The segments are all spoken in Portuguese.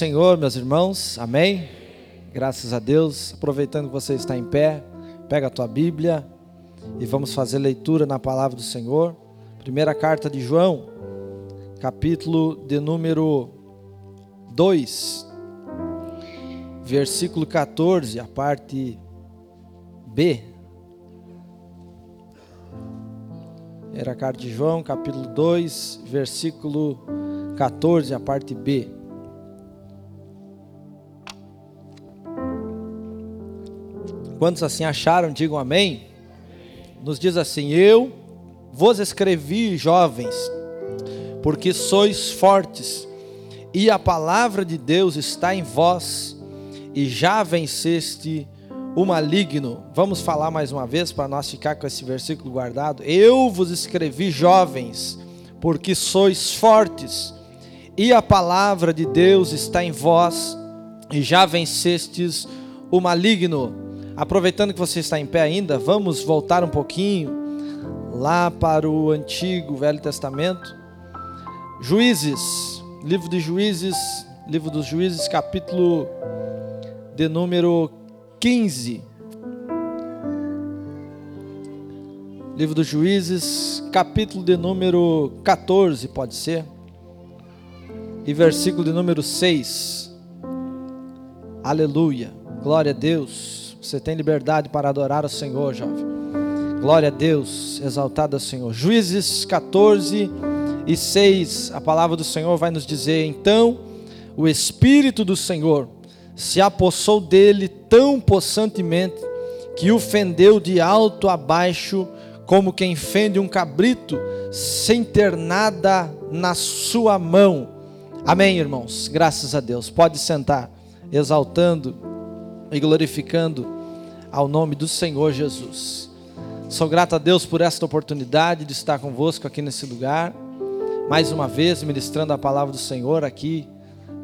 Senhor, meus irmãos, amém? Graças a Deus. Aproveitando que você está em pé, pega a tua Bíblia e vamos fazer leitura na palavra do Senhor. Primeira carta de João, capítulo de número 2, versículo 14, a parte B. Primeira carta de João, capítulo 2, versículo 14, a parte B. Quantos assim acharam, digam amém. Nos diz assim: Eu vos escrevi, jovens, porque sois fortes, e a palavra de Deus está em vós, e já venceste o maligno. Vamos falar mais uma vez para nós ficar com esse versículo guardado. Eu vos escrevi, jovens, porque sois fortes, e a palavra de Deus está em vós, e já vencestes o maligno. Aproveitando que você está em pé ainda, vamos voltar um pouquinho lá para o antigo Velho Testamento. Juízes, livro de Juízes, livro dos Juízes, capítulo de número 15. Livro dos Juízes, capítulo de número 14, pode ser. E versículo de número 6. Aleluia. Glória a Deus. Você tem liberdade para adorar o Senhor, jovem. Glória a Deus, exaltado ao Senhor. Juízes 14 e 6, a palavra do Senhor vai nos dizer: Então o Espírito do Senhor se apossou dele tão possantemente que o fendeu de alto a baixo, como quem fende um cabrito, sem ter nada na sua mão. Amém, irmãos? Graças a Deus. Pode sentar, exaltando e glorificando ao nome do Senhor Jesus. Sou grato a Deus por esta oportunidade de estar convosco aqui nesse lugar, mais uma vez ministrando a palavra do Senhor aqui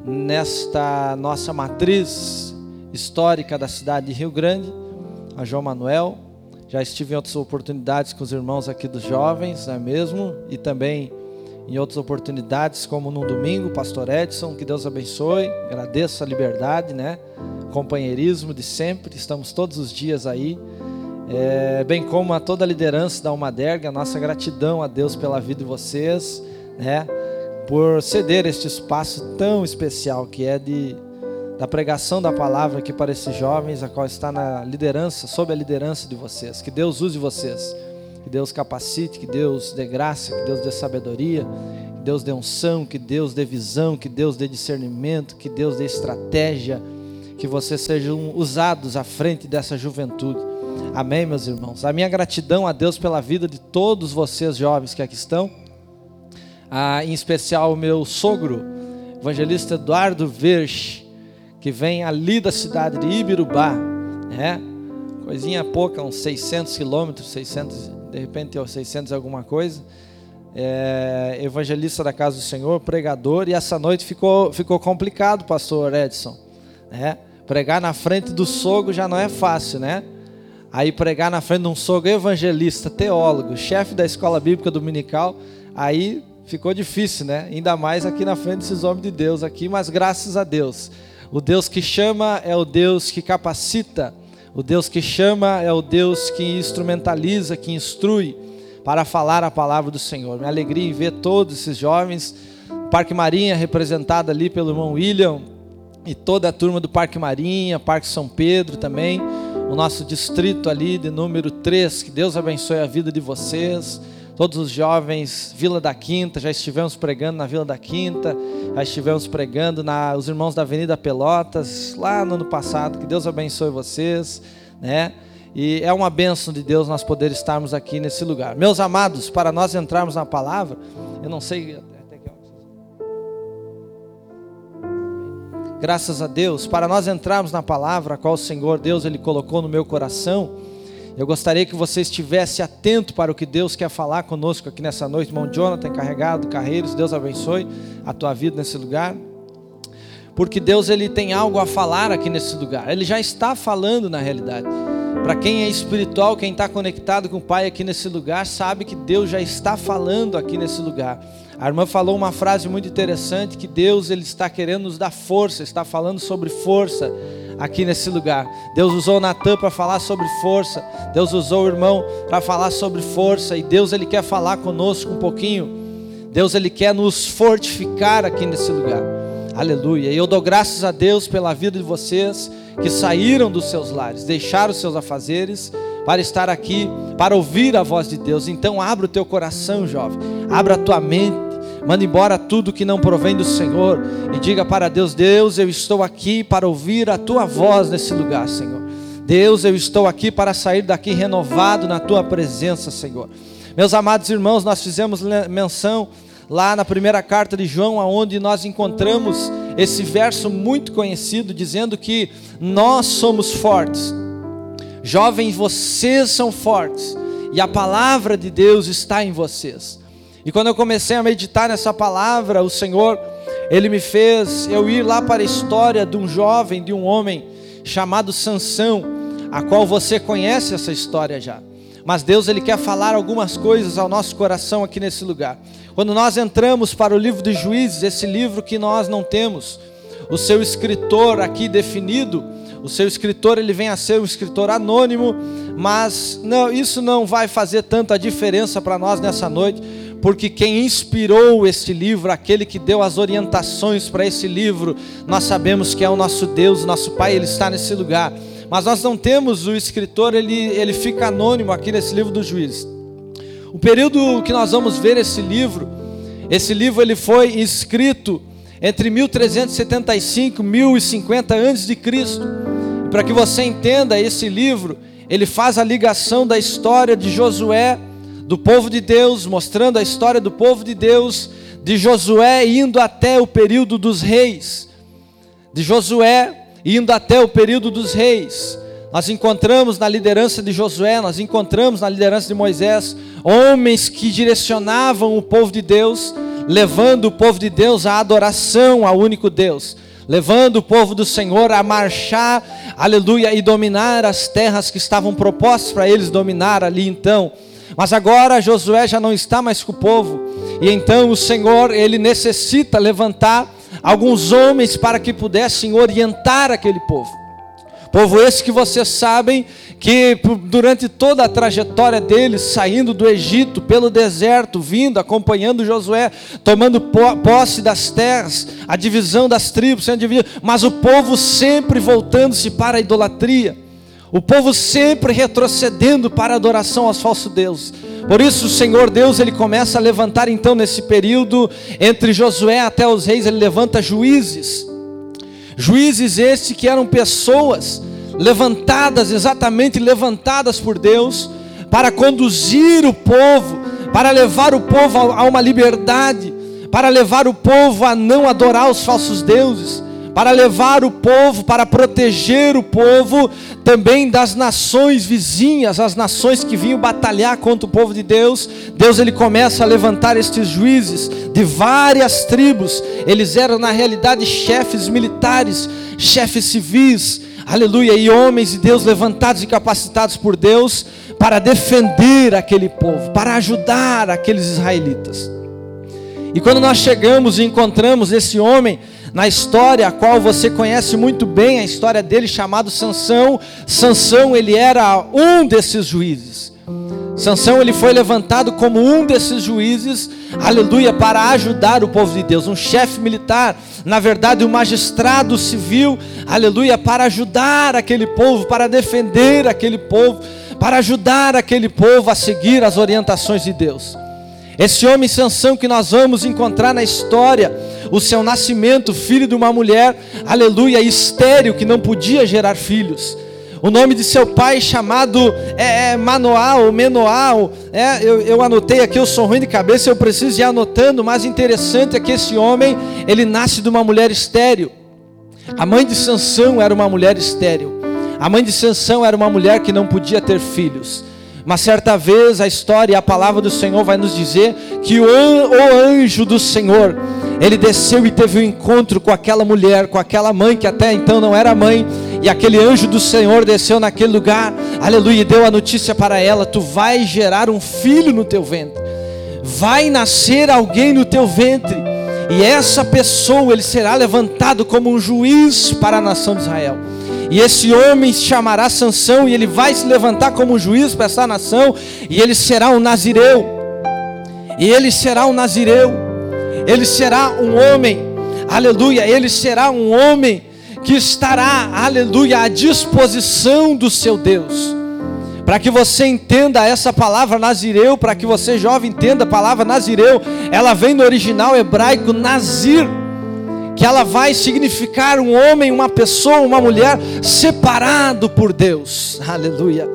nesta nossa matriz histórica da cidade de Rio Grande, a João Manuel. Já estive em outras oportunidades com os irmãos aqui dos jovens, não é mesmo? E também em outras oportunidades, como no domingo, Pastor Edson, que Deus abençoe. Agradeço a liberdade, né? companheirismo de sempre, estamos todos os dias aí. É, bem como a toda a liderança da Almaderga, nossa gratidão a Deus pela vida de vocês, né? Por ceder este espaço tão especial que é de da pregação da palavra aqui para esses jovens, a qual está na liderança, sob a liderança de vocês. Que Deus use vocês, que Deus capacite, que Deus dê graça, que Deus dê sabedoria, que Deus dê unção, que Deus dê visão, que Deus dê discernimento, que Deus dê estratégia que vocês sejam usados à frente dessa juventude. Amém, meus irmãos. A minha gratidão a Deus pela vida de todos vocês jovens que aqui estão, ah, em especial o meu sogro, evangelista Eduardo Verge, que vem ali da cidade de Ibirubá, né? Coisinha pouca, uns 600 quilômetros, 600, de repente 600 alguma coisa. É, evangelista da casa do Senhor, pregador, e essa noite ficou, ficou complicado, pastor Edson. Né? Pregar na frente do sogro já não é fácil, né? Aí pregar na frente de um sogro evangelista, teólogo, chefe da escola bíblica dominical, aí ficou difícil, né? Ainda mais aqui na frente desses homens de Deus aqui, mas graças a Deus. O Deus que chama é o Deus que capacita. O Deus que chama é o Deus que instrumentaliza, que instrui para falar a palavra do Senhor. Minha alegria em ver todos esses jovens, Parque Marinha representado ali pelo irmão William, e toda a turma do Parque Marinha, Parque São Pedro também, o nosso distrito ali de número 3, que Deus abençoe a vida de vocês, todos os jovens, Vila da Quinta, já estivemos pregando na Vila da Quinta, já estivemos pregando na os irmãos da Avenida Pelotas, lá no ano passado, que Deus abençoe vocês, né? E é uma bênção de Deus nós poder estarmos aqui nesse lugar. Meus amados, para nós entrarmos na palavra, eu não sei graças a Deus, para nós entrarmos na palavra a qual o Senhor Deus ele colocou no meu coração. Eu gostaria que você estivesse atento para o que Deus quer falar conosco aqui nessa noite. Irmão Jonathan, encarregado, Carreiros, Deus abençoe a tua vida nesse lugar. Porque Deus ele tem algo a falar aqui nesse lugar. Ele já está falando na realidade. Para quem é espiritual, quem está conectado com o Pai aqui nesse lugar, sabe que Deus já está falando aqui nesse lugar. A irmã falou uma frase muito interessante que Deus ele está querendo nos dar força, está falando sobre força aqui nesse lugar. Deus usou Natan para falar sobre força. Deus usou o irmão para falar sobre força e Deus ele quer falar conosco um pouquinho. Deus ele quer nos fortificar aqui nesse lugar. Aleluia. E eu dou graças a Deus pela vida de vocês que saíram dos seus lares, deixaram os seus afazeres para estar aqui, para ouvir a voz de Deus. Então abra o teu coração, jovem. Abra a tua mente Manda embora tudo que não provém do Senhor e diga para Deus: Deus, eu estou aqui para ouvir a tua voz nesse lugar, Senhor. Deus, eu estou aqui para sair daqui renovado na tua presença, Senhor. Meus amados irmãos, nós fizemos menção lá na primeira carta de João, aonde nós encontramos esse verso muito conhecido dizendo que nós somos fortes. Jovens, vocês são fortes e a palavra de Deus está em vocês. E quando eu comecei a meditar nessa palavra, o Senhor, ele me fez eu ir lá para a história de um jovem, de um homem chamado Sansão, a qual você conhece essa história já. Mas Deus ele quer falar algumas coisas ao nosso coração aqui nesse lugar. Quando nós entramos para o livro de Juízes, esse livro que nós não temos o seu escritor aqui definido, o seu escritor ele vem a ser um escritor anônimo, mas não, isso não vai fazer tanta diferença para nós nessa noite porque quem inspirou este livro, aquele que deu as orientações para esse livro, nós sabemos que é o nosso Deus, nosso Pai, ele está nesse lugar. Mas nós não temos o escritor, ele, ele fica anônimo aqui nesse livro do juiz. O período que nós vamos ver esse livro, esse livro ele foi escrito entre 1375 e 1050 antes de Cristo. Para que você entenda esse livro, ele faz a ligação da história de Josué do povo de Deus, mostrando a história do povo de Deus, de Josué indo até o período dos reis, de Josué indo até o período dos reis. Nós encontramos na liderança de Josué, nós encontramos na liderança de Moisés, homens que direcionavam o povo de Deus, levando o povo de Deus à adoração ao único Deus, levando o povo do Senhor a marchar, aleluia, e dominar as terras que estavam propostas para eles dominar ali então. Mas agora Josué já não está mais com o povo, e então o Senhor, ele necessita levantar alguns homens para que pudessem orientar aquele povo. Povo esse que vocês sabem que durante toda a trajetória deles, saindo do Egito pelo deserto, vindo, acompanhando Josué, tomando posse das terras, a divisão das tribos mas o povo sempre voltando-se para a idolatria. O povo sempre retrocedendo para a adoração aos falsos deuses. Por isso o Senhor Deus, ele começa a levantar então nesse período entre Josué até os reis, ele levanta juízes. Juízes estes que eram pessoas levantadas, exatamente levantadas por Deus, para conduzir o povo, para levar o povo a uma liberdade, para levar o povo a não adorar os falsos deuses, para levar o povo, para proteger o povo também das nações vizinhas, as nações que vinham batalhar contra o povo de Deus. Deus ele começa a levantar estes juízes de várias tribos. Eles eram na realidade chefes militares, chefes civis, aleluia, e homens de Deus levantados e capacitados por Deus para defender aquele povo, para ajudar aqueles israelitas. E quando nós chegamos e encontramos esse homem, na história a qual você conhece muito bem a história dele chamado Sansão. Sansão ele era um desses juízes. Sansão ele foi levantado como um desses juízes, aleluia, para ajudar o povo de Deus, um chefe militar, na verdade um magistrado civil, aleluia, para ajudar aquele povo, para defender aquele povo, para ajudar aquele povo a seguir as orientações de Deus. Esse homem Sansão que nós vamos encontrar na história, o seu nascimento, filho de uma mulher, aleluia, estéreo, que não podia gerar filhos. O nome de seu pai chamado é, é Manoá ou Menoá. É, eu, eu anotei aqui, eu sou ruim de cabeça, eu preciso ir anotando, mas interessante é que esse homem, ele nasce de uma mulher estéreo. A mãe de Sansão era uma mulher estéreo. A mãe de Sansão era uma mulher que não podia ter filhos. Mas certa vez a história e a palavra do Senhor vai nos dizer que o anjo do Senhor, ele desceu e teve um encontro com aquela mulher, com aquela mãe que até então não era mãe, E aquele anjo do Senhor desceu naquele lugar, aleluia, e deu a notícia para ela: Tu vai gerar um filho no teu ventre, vai nascer alguém no teu ventre, e essa pessoa ele será levantado como um juiz para a nação de Israel. E esse homem se chamará Sansão, e ele vai se levantar como um juiz para essa nação, e ele será um nazireu. E ele será um nazireu. Ele será um homem, aleluia, ele será um homem que estará, aleluia, à disposição do seu Deus. Para que você entenda essa palavra nazireu, para que você jovem entenda a palavra nazireu, ela vem do original hebraico nazir, que ela vai significar um homem, uma pessoa, uma mulher separado por Deus. Aleluia.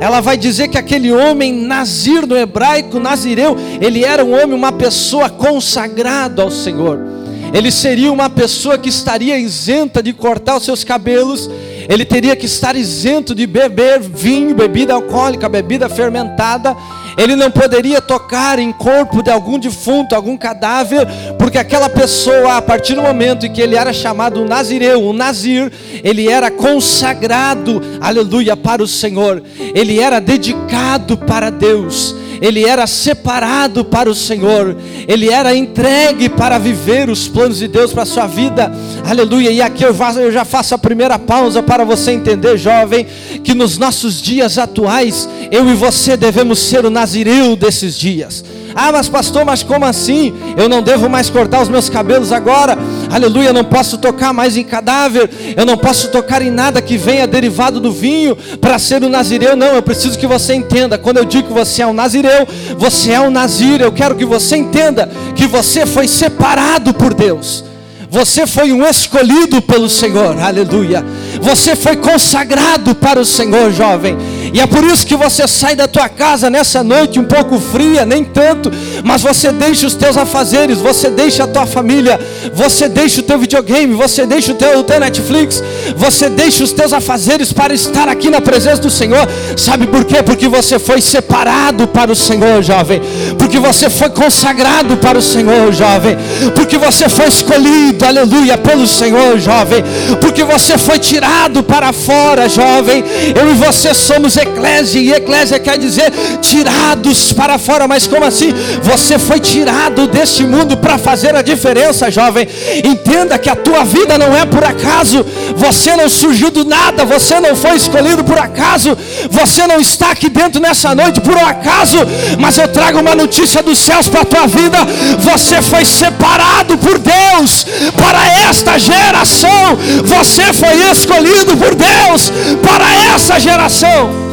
Ela vai dizer que aquele homem nazir no hebraico, nazireu, ele era um homem, uma pessoa consagrado ao Senhor ele seria uma pessoa que estaria isenta de cortar os seus cabelos, ele teria que estar isento de beber vinho, bebida alcoólica, bebida fermentada, ele não poderia tocar em corpo de algum defunto, algum cadáver, porque aquela pessoa, a partir do momento em que ele era chamado Nazireu, o Nazir, ele era consagrado, aleluia, para o Senhor, ele era dedicado para Deus ele era separado para o Senhor, ele era entregue para viver os planos de Deus para a sua vida, aleluia. E aqui eu, faço, eu já faço a primeira pausa para você entender, jovem, que nos nossos dias atuais, eu e você devemos ser o nazireu desses dias. Ah, mas pastor, mas como assim? Eu não devo mais cortar os meus cabelos agora. Aleluia, eu não posso tocar mais em cadáver. Eu não posso tocar em nada que venha derivado do vinho para ser um nazireu. Não, eu preciso que você entenda. Quando eu digo que você é um nazireu, você é um nazir. Eu quero que você entenda que você foi separado por Deus. Você foi um escolhido pelo Senhor, aleluia. Você foi consagrado para o Senhor, jovem. E é por isso que você sai da tua casa nessa noite um pouco fria, nem tanto, mas você deixa os teus afazeres, você deixa a tua família, você deixa o teu videogame, você deixa o teu, o teu Netflix, você deixa os teus afazeres para estar aqui na presença do Senhor. Sabe por quê? Porque você foi separado para o Senhor, jovem. Porque você foi consagrado para o Senhor, jovem. Porque você foi escolhido, aleluia, pelo Senhor, jovem. Porque você foi tirado para fora, jovem. Eu e você somos eclésia, e eclésia quer dizer tirados para fora, mas como assim? Você foi tirado deste mundo para fazer a diferença, jovem. Entenda que a tua vida não é por acaso, você não surgiu do nada, você não foi escolhido por acaso, você não está aqui dentro nessa noite por um acaso, mas eu trago uma notícia dos céus para a tua vida: você foi separado por Deus para esta geração, você foi escolhido por Deus para essa geração.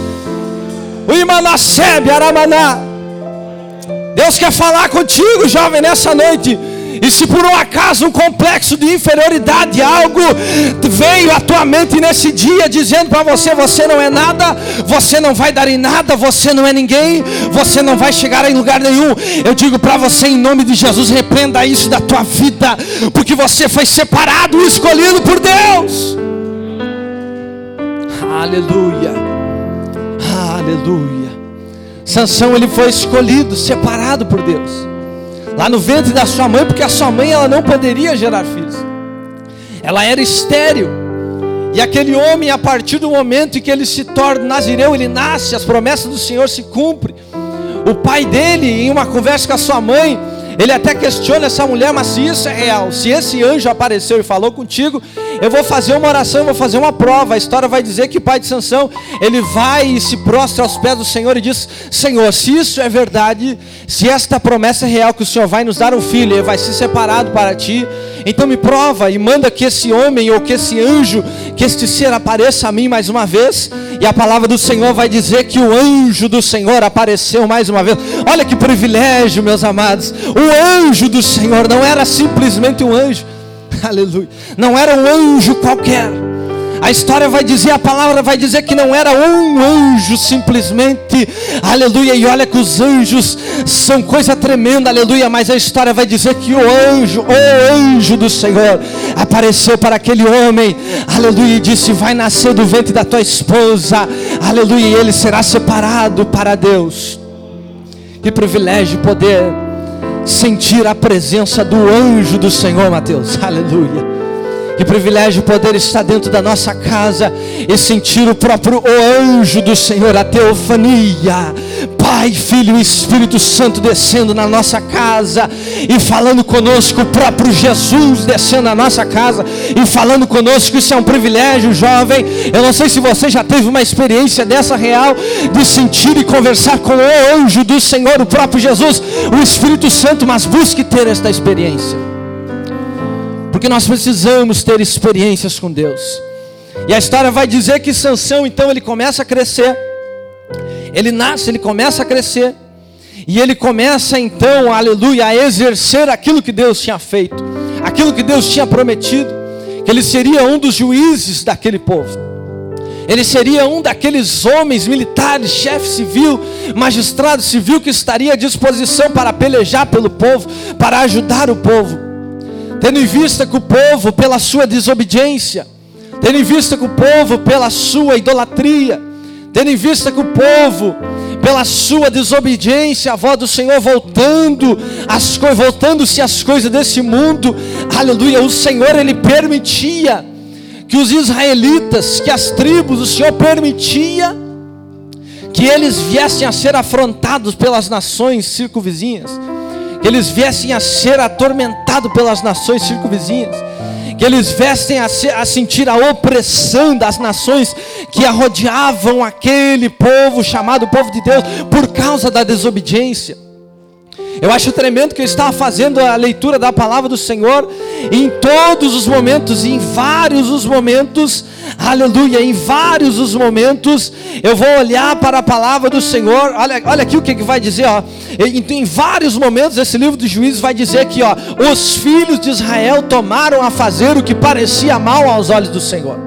O Imanasebe Aramaná. Deus quer falar contigo, jovem, nessa noite. E se por um acaso um complexo de inferioridade, algo veio à tua mente nesse dia dizendo para você: você não é nada, você não vai dar em nada, você não é ninguém, você não vai chegar em lugar nenhum. Eu digo para você, em nome de Jesus, repreenda isso da tua vida, porque você foi separado e escolhido por Deus. Aleluia. Aleluia. Sansão ele foi escolhido, separado por Deus. Lá no ventre da sua mãe, porque a sua mãe ela não poderia gerar filhos. Ela era estéril. E aquele homem, a partir do momento em que ele se torna nazireu, ele nasce, as promessas do Senhor se cumprem. O pai dele, em uma conversa com a sua mãe, ele até questiona essa mulher, mas se isso é real, se esse anjo apareceu e falou contigo, eu vou fazer uma oração, vou fazer uma prova. A história vai dizer que o pai de Sansão, ele vai e se prostra aos pés do Senhor e diz: Senhor, se isso é verdade, se esta promessa é real que o Senhor vai nos dar um filho, ele vai ser separado para ti, então me prova e manda que esse homem ou que esse anjo, que este ser apareça a mim mais uma vez. E a palavra do Senhor vai dizer que o anjo do Senhor apareceu mais uma vez. Olha que privilégio, meus amados. O anjo do Senhor não era simplesmente um anjo. Aleluia. Não era um anjo qualquer. A história vai dizer, a palavra vai dizer que não era um anjo simplesmente, aleluia. E olha que os anjos são coisa tremenda, aleluia. Mas a história vai dizer que o anjo, o anjo do Senhor, apareceu para aquele homem, aleluia, e disse: Vai nascer do ventre da tua esposa, aleluia, e ele será separado para Deus. Que privilégio poder sentir a presença do anjo do Senhor, Mateus, aleluia. Que privilégio poder estar dentro da nossa casa e sentir o próprio anjo do Senhor, a teofania. Pai, Filho e Espírito Santo descendo na nossa casa e falando conosco, o próprio Jesus descendo na nossa casa e falando conosco. Isso é um privilégio, jovem. Eu não sei se você já teve uma experiência dessa real de sentir e conversar com o anjo do Senhor, o próprio Jesus, o Espírito Santo, mas busque ter esta experiência. Porque nós precisamos ter experiências com Deus. E a história vai dizer que Sansão então ele começa a crescer. Ele nasce, ele começa a crescer. E ele começa então, aleluia, a exercer aquilo que Deus tinha feito, aquilo que Deus tinha prometido, que ele seria um dos juízes daquele povo. Ele seria um daqueles homens militares, chefe civil, magistrado civil que estaria à disposição para pelejar pelo povo, para ajudar o povo tendo em vista que o povo, pela sua desobediência, tendo em vista que o povo, pela sua idolatria, tendo em vista que o povo, pela sua desobediência, a voz do Senhor voltando, as voltando-se as coisas desse mundo, aleluia, o Senhor ele permitia que os israelitas, que as tribos, o Senhor permitia que eles viessem a ser afrontados pelas nações circunvizinhas que eles viessem a ser atormentados pelas nações circunvizinhas, que eles viessem a, ser, a sentir a opressão das nações que arrodeavam aquele povo chamado povo de Deus por causa da desobediência. Eu acho tremendo que eu estava fazendo a leitura da palavra do Senhor em todos os momentos, em vários os momentos, aleluia, em vários os momentos, eu vou olhar para a palavra do Senhor. Olha, olha aqui o que, que vai dizer, ó. Em, em vários momentos, esse livro dos juízes vai dizer que, ó, os filhos de Israel tomaram a fazer o que parecia mal aos olhos do Senhor.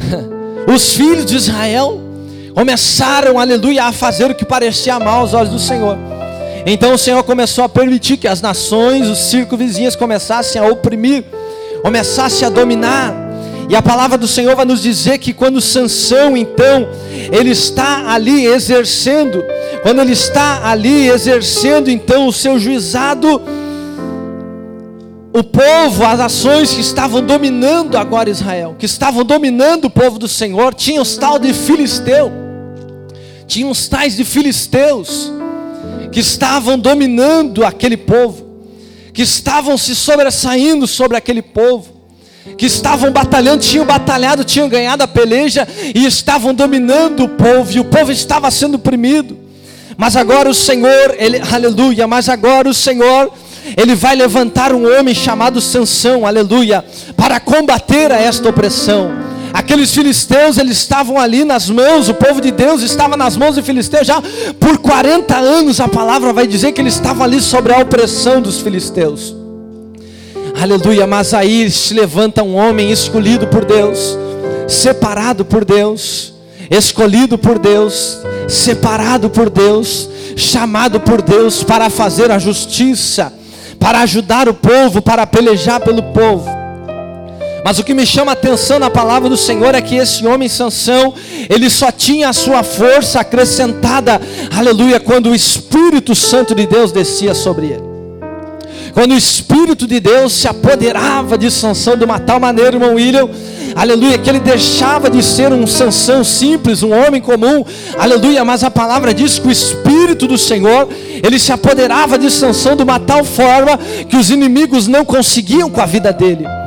Os filhos de Israel começaram, aleluia, a fazer o que parecia mal aos olhos do Senhor. Então o Senhor começou a permitir que as nações, os circunvizinhos começassem a oprimir, começassem a dominar. E a palavra do Senhor vai nos dizer que quando Sansão, então, ele está ali exercendo, quando ele está ali exercendo então o seu juizado, o povo, as nações que estavam dominando agora Israel, que estavam dominando o povo do Senhor, tinham os tal de filisteu, tinham os tais de filisteus, que estavam dominando aquele povo, que estavam se sobressaindo sobre aquele povo, que estavam batalhando, tinham batalhado, tinham ganhado a peleja e estavam dominando o povo, e o povo estava sendo oprimido. Mas agora o Senhor, ele, aleluia, mas agora o Senhor, ele vai levantar um homem chamado Sansão, aleluia, para combater a esta opressão. Aqueles filisteus, eles estavam ali nas mãos, o povo de Deus estava nas mãos de filisteus já por 40 anos. A palavra vai dizer que eles estavam ali sobre a opressão dos filisteus. Aleluia, mas aí se levanta um homem escolhido por Deus, separado por Deus, escolhido por Deus, separado por Deus, chamado por Deus para fazer a justiça, para ajudar o povo, para pelejar pelo povo. Mas o que me chama a atenção na palavra do Senhor é que esse homem Sansão, ele só tinha a sua força acrescentada, aleluia, quando o Espírito Santo de Deus descia sobre ele. Quando o Espírito de Deus se apoderava de Sansão de uma tal maneira, irmão William, aleluia, que ele deixava de ser um Sansão simples, um homem comum, aleluia, mas a palavra diz que o Espírito do Senhor, ele se apoderava de Sansão de uma tal forma que os inimigos não conseguiam com a vida dele.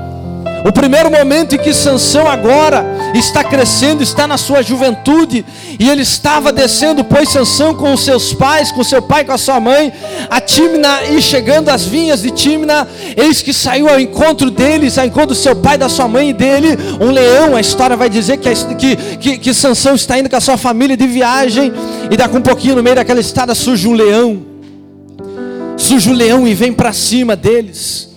O primeiro momento em que Sansão agora está crescendo, está na sua juventude, e ele estava descendo, pois Sansão com os seus pais, com seu pai, com a sua mãe, a Timna, e chegando às vinhas de Timna, eis que saiu ao encontro deles, ao encontro do seu pai, da sua mãe e dele, um leão, a história vai dizer que, que, que, que Sansão está indo com a sua família de viagem, e daqui um pouquinho no meio daquela estrada surge um leão, surge um leão e vem para cima deles,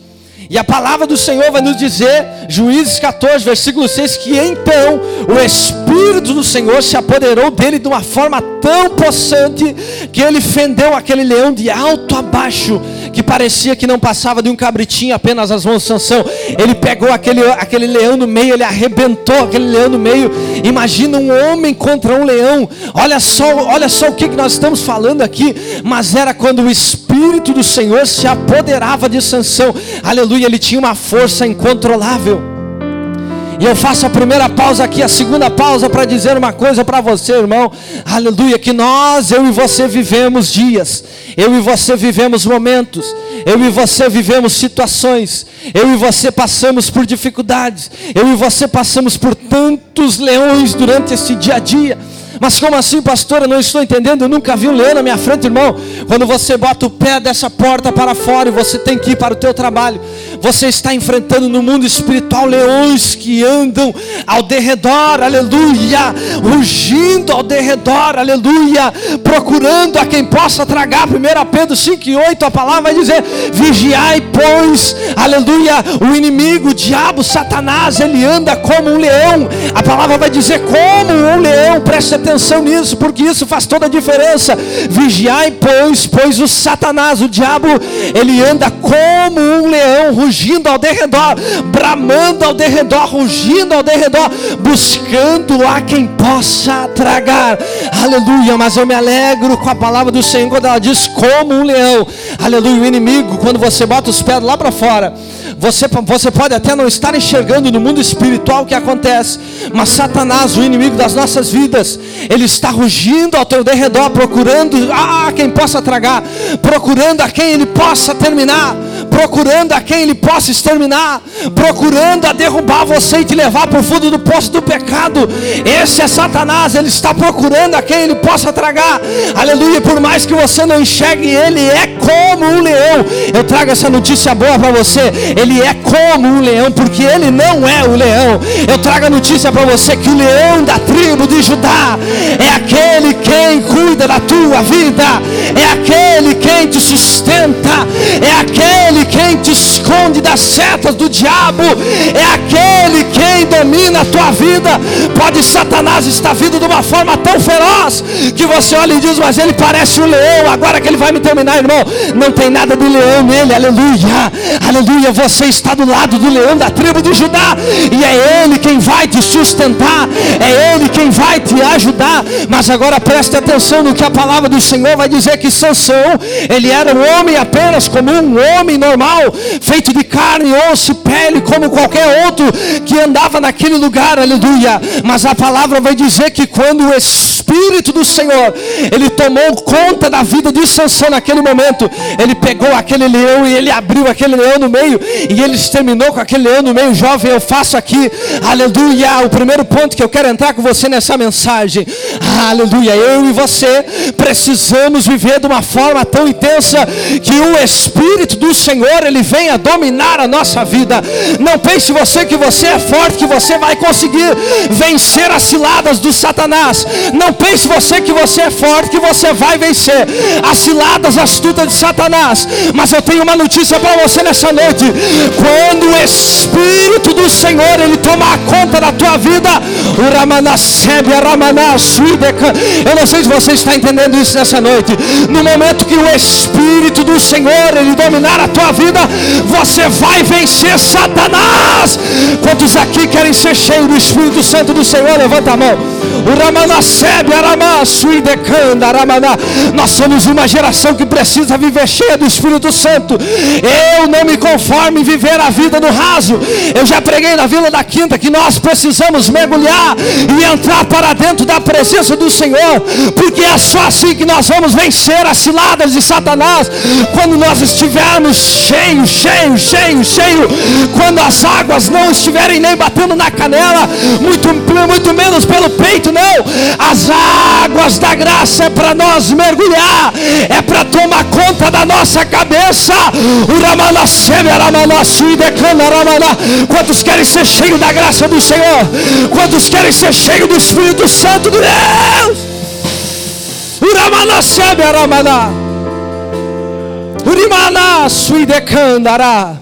e a palavra do Senhor vai nos dizer, Juízes 14, versículo 6, que então o Espírito do Senhor se apoderou dele de uma forma tão possante que ele fendeu aquele leão de alto a baixo, que parecia que não passava de um cabritinho apenas as mãos de Sansão. Ele pegou aquele, aquele leão no meio, ele arrebentou aquele leão no meio. Imagina um homem contra um leão. Olha só, olha só o que nós estamos falando aqui. Mas era quando o Espírito do Senhor se apoderava de Sansão. Aleluia, ele tinha uma força incontrolável. E eu faço a primeira pausa aqui, a segunda pausa para dizer uma coisa para você, irmão. Aleluia, que nós, eu e você vivemos dias. Eu e você vivemos momentos. Eu e você vivemos situações. Eu e você passamos por dificuldades. Eu e você passamos por tantos leões durante esse dia a dia. Mas como assim, pastor? Eu não estou entendendo. Eu nunca vi um leão na minha frente, irmão. Quando você bota o pé dessa porta para fora e você tem que ir para o teu trabalho, você está enfrentando no mundo espiritual leões que andam ao derredor, aleluia, rugindo ao derredor, aleluia, procurando a quem possa tragar. 1 Pedro 5 e 8, a palavra vai dizer: vigiai, pois, aleluia, o inimigo, o diabo, Satanás, ele anda como um leão. A palavra vai dizer como um leão, preste atenção nisso, porque isso faz toda a diferença. Vigiai, pois, pois o Satanás, o diabo, ele anda como um leão, rugindo ao derredor, bramando ao derredor, rugindo ao derredor, buscando a quem possa tragar. Aleluia, mas eu me alegro com a palavra do Senhor quando ela diz como um leão. Aleluia, o inimigo, quando você bota os pés lá para fora, você, você pode até não estar enxergando no mundo espiritual o que acontece, mas Satanás, o inimigo das nossas vidas, ele está rugindo ao teu derredor, procurando a quem possa tragar, procurando a quem ele possa terminar, procurando a quem ele possa exterminar, procurando a derrubar você e te levar para o fundo do poço do pecado. Esse é Satanás, ele está procurando a quem ele possa tragar. Aleluia, por mais que você não enxergue, ele é como um leão. Eu trago essa notícia boa para você. Ele é como um leão, porque ele não é o leão. Eu trago a notícia para você que o leão da tribo de Judá é aquele quem cuida da tua vida, é aquele quem te sustenta, é aquele quem te esconde das setas do diabo, é aquele quem domina a tua vida. Pode Satanás estar vindo de uma forma tão feroz que você olha e diz, mas ele parece um leão, agora que ele vai me terminar, irmão. Não tem nada de leão nele, aleluia, aleluia. Você está do lado do leão da tribo de Judá, e é ele quem vai te sustentar, é ele quem vai te ajudar. Mas agora preste atenção no que a palavra do Senhor vai dizer que Sansão, ele era um homem apenas como um homem normal, feito de carne, osso, pele, como qualquer outro que andava naquele lugar, aleluia. Mas a palavra vai dizer que quando o Espírito do Senhor, ele tomou conta da vida de Sansão naquele momento, ele pegou aquele leão e ele abriu aquele leão no meio, e ele exterminou com aquele leão no meio, jovem, eu faço aqui, aleluia, o primeiro ponto que eu quero entrar com você nessa mensagem, aleluia, eu e você precisamos viver de uma forma tão intensa que o Espírito do Senhor, ele venha dominar a nossa vida, não pense você que você é forte, que você vai conseguir vencer as ciladas do Satanás, não pense você que você é forte, que você vai vencer as ciladas astutas de Satanás, mas eu tenho uma notícia para você nessa noite: quando o Espírito do Senhor ele tomar conta da tua vida, eu não sei se você está entendendo isso nessa noite. No momento que o Espírito do Senhor ele dominar a tua vida, você vai vencer Satanás. Quantos aqui querem ser cheios do Espírito Santo do Senhor? Levanta a mão. Nós somos uma geração que precisa viver cheia do Espírito Santo. Eu não me conformo em viver a vida no raso. Eu já preguei na Vila da Quinta que nós precisamos mergulhar e entrar para dentro da presença do Senhor, porque é só assim que nós vamos vencer as ciladas de Satanás. Quando nós estivermos cheios, cheios, cheios, cheios, quando as águas não estiverem nem batendo na canela, muito, muito menos pelo peito, não. As águas da graça é para nós mergulhar, é para tomar conta da nossa cabeça. Quantos querem ser cheios da graça do Senhor? Quantos querem ser cheios do Espírito Santo de Deus? Uramana sebe aramana. Urimana suidekandara.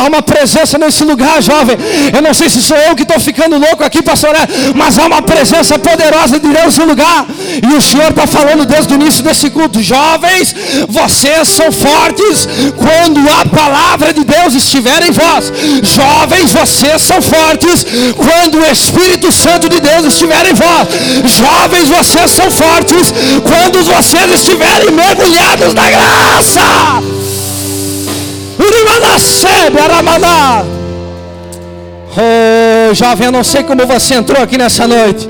Há uma presença nesse lugar, jovem. Eu não sei se sou eu que estou ficando louco aqui, pastor, mas há uma presença poderosa de Deus no lugar. E o Senhor está falando desde o início desse culto: jovens, vocês são fortes quando a palavra de Deus estiver em vós. Jovens, vocês são fortes quando o Espírito Santo de Deus estiver em vós. Jovens, vocês são fortes quando vocês estiverem mergulhados na graça. Oh, jovem, eu não sei como você entrou aqui nessa noite.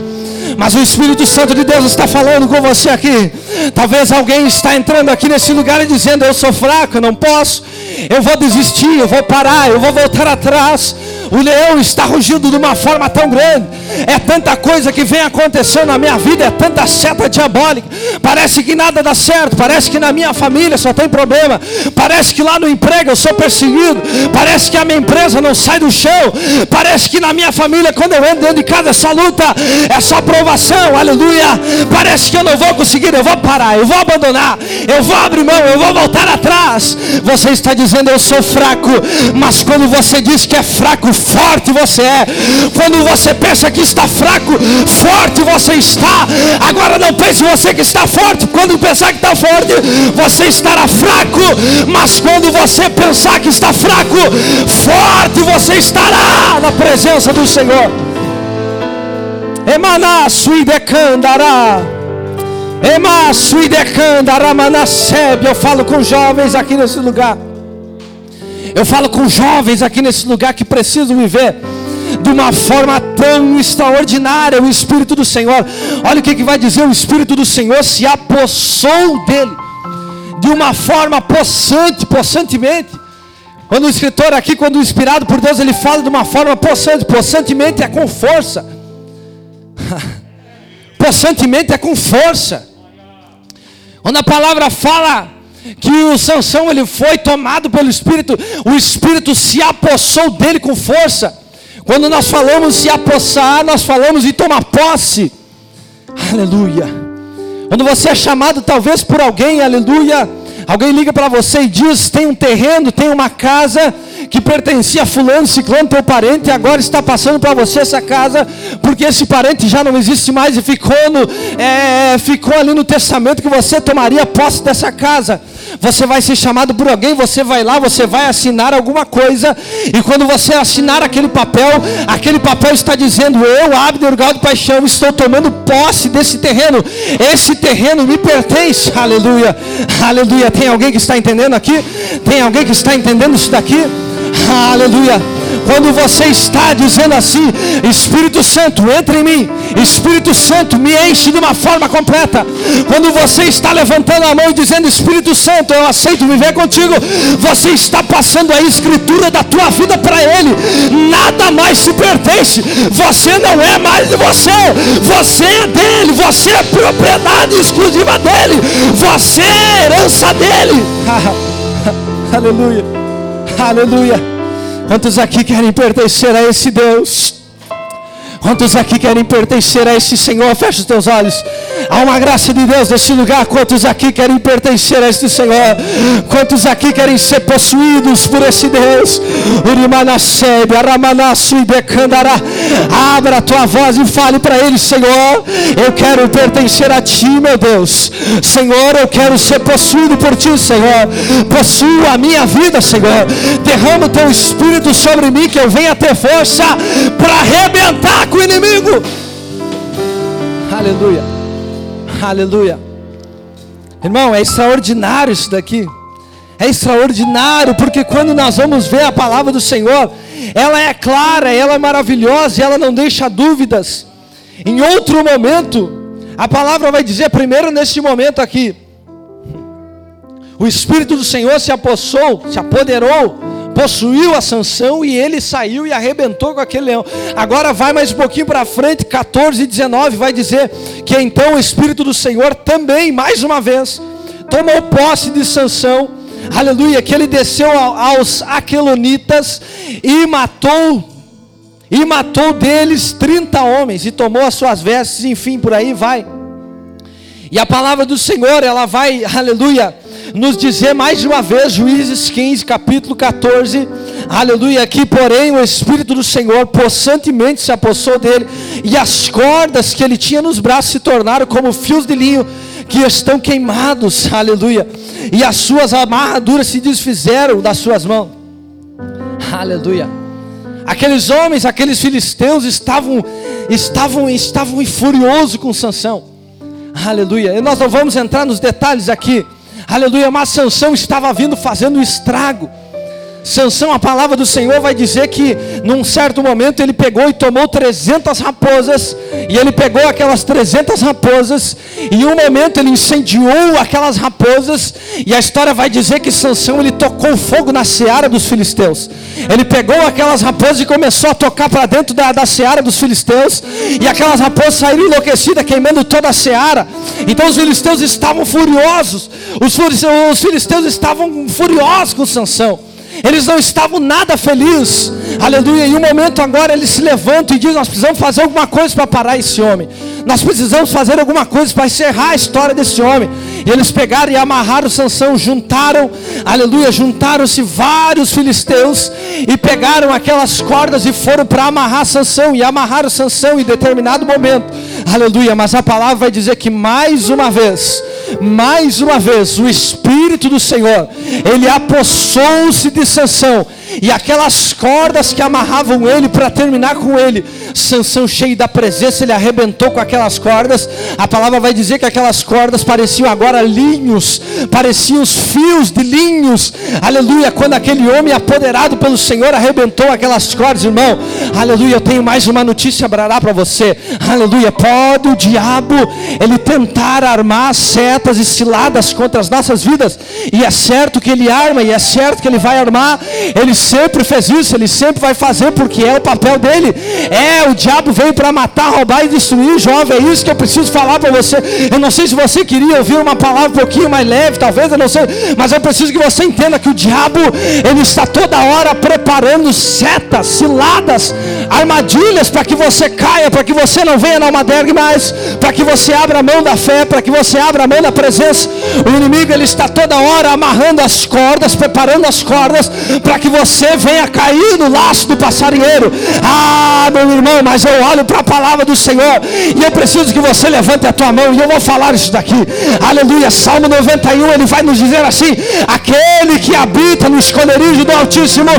Mas o Espírito Santo de Deus está falando com você aqui. Talvez alguém está entrando aqui nesse lugar e dizendo: Eu sou fraco, eu não posso. Eu vou desistir, eu vou parar, eu vou voltar atrás. O leão está rugindo de uma forma tão grande. É tanta coisa que vem acontecendo na minha vida, é tanta seta diabólica. Parece que nada dá certo, parece que na minha família só tem problema. Parece que lá no emprego eu sou perseguido. Parece que a minha empresa não sai do chão. Parece que na minha família, quando eu entro dentro de casa, essa luta é só provação. Aleluia. Parece que eu não vou conseguir, eu vou parar, eu vou abandonar, eu vou abrir mão, eu vou voltar atrás. Você está dizendo eu sou fraco, mas quando você diz que é fraco, forte você é. Quando você pensa que está fraco, forte você está. Agora não pense você que está forte. Quando pensar que está forte, você estará fraco. Mas quando você pensar que está fraco, forte você estará na presença do Senhor. Emanaço e decandará. Emaço e manasebe. Eu falo com jovens aqui nesse lugar. Eu falo com jovens aqui nesse lugar que precisam viver de uma forma tão extraordinária o Espírito do Senhor. Olha o que, que vai dizer: o Espírito do Senhor se apossou dele de uma forma possante, possantemente. Quando o escritor aqui, quando inspirado por Deus, ele fala de uma forma possante, possantemente é com força. possantemente é com força. Quando a palavra fala que o Sansão ele foi tomado pelo Espírito, o Espírito se apossou dele com força. Quando nós falamos se apossar, nós falamos em tomar posse. Aleluia. Quando você é chamado talvez por alguém, aleluia, alguém liga para você e diz: tem um terreno, tem uma casa que pertencia a fulano, ciclano, teu parente, e agora está passando para você essa casa, porque esse parente já não existe mais e ficou, no, é, ficou ali no testamento que você tomaria posse dessa casa. Você vai ser chamado por alguém, você vai lá, você vai assinar alguma coisa, e quando você assinar aquele papel, aquele papel está dizendo: Eu, Abner Gal de Paixão, estou tomando posse desse terreno, esse terreno me pertence, aleluia, aleluia. Tem alguém que está entendendo aqui? Tem alguém que está entendendo isso daqui? Aleluia. Quando você está dizendo assim, Espírito Santo, entra em mim, Espírito Santo, me enche de uma forma completa. Quando você está levantando a mão e dizendo, Espírito Santo, eu aceito viver contigo, você está passando a escritura da tua vida para Ele. Nada mais te pertence. Você não é mais de você. Você é dele. Você é propriedade exclusiva dele. Você é herança dele. Aleluia. Aleluia. Quantos aqui querem pertencer a esse Deus? Quantos aqui querem pertencer a esse Senhor? Feche os teus olhos. Há uma graça de Deus nesse lugar. Quantos aqui querem pertencer a este Senhor? Quantos aqui querem ser possuídos por esse Deus? Abra a tua voz e fale para Ele, Senhor. Eu quero pertencer a Ti, meu Deus. Senhor, eu quero ser possuído por Ti, Senhor. Possua a minha vida, Senhor. Derrama o Teu Espírito sobre mim, que eu venha ter força para arrebentar com o inimigo. Aleluia. Aleluia. Irmão, é extraordinário isso daqui. É extraordinário, porque quando nós vamos ver a palavra do Senhor, ela é clara, ela é maravilhosa, ela não deixa dúvidas. Em outro momento, a palavra vai dizer, primeiro neste momento aqui, o Espírito do Senhor se apossou, se apoderou possuiu a sanção e ele saiu e arrebentou com aquele leão. Agora vai mais um pouquinho para frente, 14 e 19, vai dizer que então o Espírito do Senhor também, mais uma vez, tomou posse de sanção, aleluia, que ele desceu aos aquelonitas e matou, e matou deles 30 homens, e tomou as suas vestes, enfim, por aí vai. E a palavra do Senhor, ela vai, aleluia, nos dizer mais uma vez, Juízes 15, capítulo 14, aleluia, aqui porém o Espírito do Senhor possantemente se apossou dele, e as cordas que ele tinha nos braços se tornaram como fios de linho que estão queimados, aleluia, e as suas amarraduras se desfizeram das suas mãos, aleluia. Aqueles homens, aqueles filisteus estavam estavam estavam furiosos com Sansão. Aleluia. E nós não vamos entrar nos detalhes aqui. Aleluia, mas Sansão estava vindo fazendo estrago. Sansão, a palavra do Senhor vai dizer que num certo momento ele pegou e tomou 300 raposas, e ele pegou aquelas 300 raposas, e em um momento ele incendiou aquelas raposas, e a história vai dizer que Sansão ele tocou fogo na seara dos filisteus. Ele pegou aquelas raposas e começou a tocar para dentro da, da seara dos filisteus, e aquelas raposas saíram enlouquecidas, queimando toda a seara. Então os filisteus estavam furiosos, os, os filisteus estavam furiosos com Sansão. Eles não estavam nada felizes. Aleluia. Em um momento agora eles se levantam e dizem: Nós precisamos fazer alguma coisa para parar esse homem. Nós precisamos fazer alguma coisa para encerrar a história desse homem. E eles pegaram e amarraram Sansão, juntaram, aleluia, juntaram-se vários filisteus e pegaram aquelas cordas e foram para amarrar Sansão e amarraram Sansão em determinado momento. Aleluia, mas a palavra vai dizer que mais uma vez, mais uma vez, o Espírito do Senhor, ele apossou-se de Sansão e aquelas cordas que amarravam ele para terminar com ele, Sansão cheio da presença, ele arrebentou com aquelas cordas. A palavra vai dizer que aquelas cordas pareciam agora linhos, pareciam os fios de linhos. Aleluia, quando aquele homem apoderado pelo Senhor arrebentou aquelas cordas, irmão. Aleluia, eu tenho mais uma notícia para dar para você. Aleluia, pode o diabo ele tentar armar setas e ciladas contra as nossas vidas. E é certo que ele arma e é certo que ele vai armar. Ele sempre fez isso, ele sempre vai fazer porque é o papel dele. É, o diabo veio para matar, roubar e destruir, jovem. É isso que eu preciso falar para você. Eu não sei se você queria ouvir uma palavra um pouquinho mais leve, talvez, eu não sei, mas eu preciso que você entenda que o diabo, ele está toda hora preparando setas, ciladas, armadilhas para que você caia, para que você não venha na almadergue mais, para que você abra a mão da fé, para que você abra a mão da presença. O inimigo ele está toda hora amarrando as cordas, preparando as cordas para que você você venha cair no laço do passarinheiro. Ah, meu irmão, mas eu olho para a palavra do Senhor e eu preciso que você levante a tua mão e eu vou falar isso daqui. Aleluia. Salmo 91, ele vai nos dizer assim: aquele que habita no esconderijo do Altíssimo,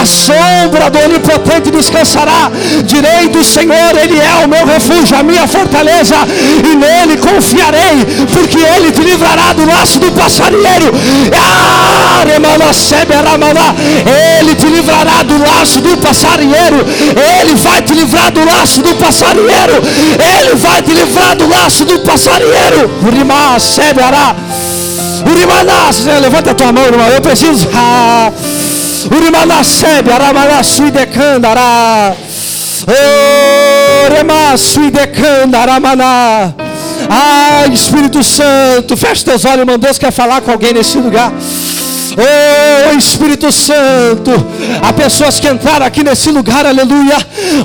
a sombra do Onipotente descansará. Direi do Senhor, ele é o meu refúgio, a minha fortaleza, e nele confiarei, porque ele te livrará do laço do passarinheiro. Ah, ele ele te livrará do laço do passarinheiro. Ele vai te livrar do laço do passarinheiro. Ele vai te livrar do laço do passarinheiro. Urimá, seberá. Urimanás, levanta a tua mão, irmão. Eu preciso. Ah, Urimaná, sebe, aramará, suidecandará. Orema, suidecandaramaná. Ai, Espírito Santo, fecha teus olhos, irmão. Deus quer falar com alguém nesse lugar. Oh Espírito Santo, há pessoas que entraram aqui nesse lugar, aleluia,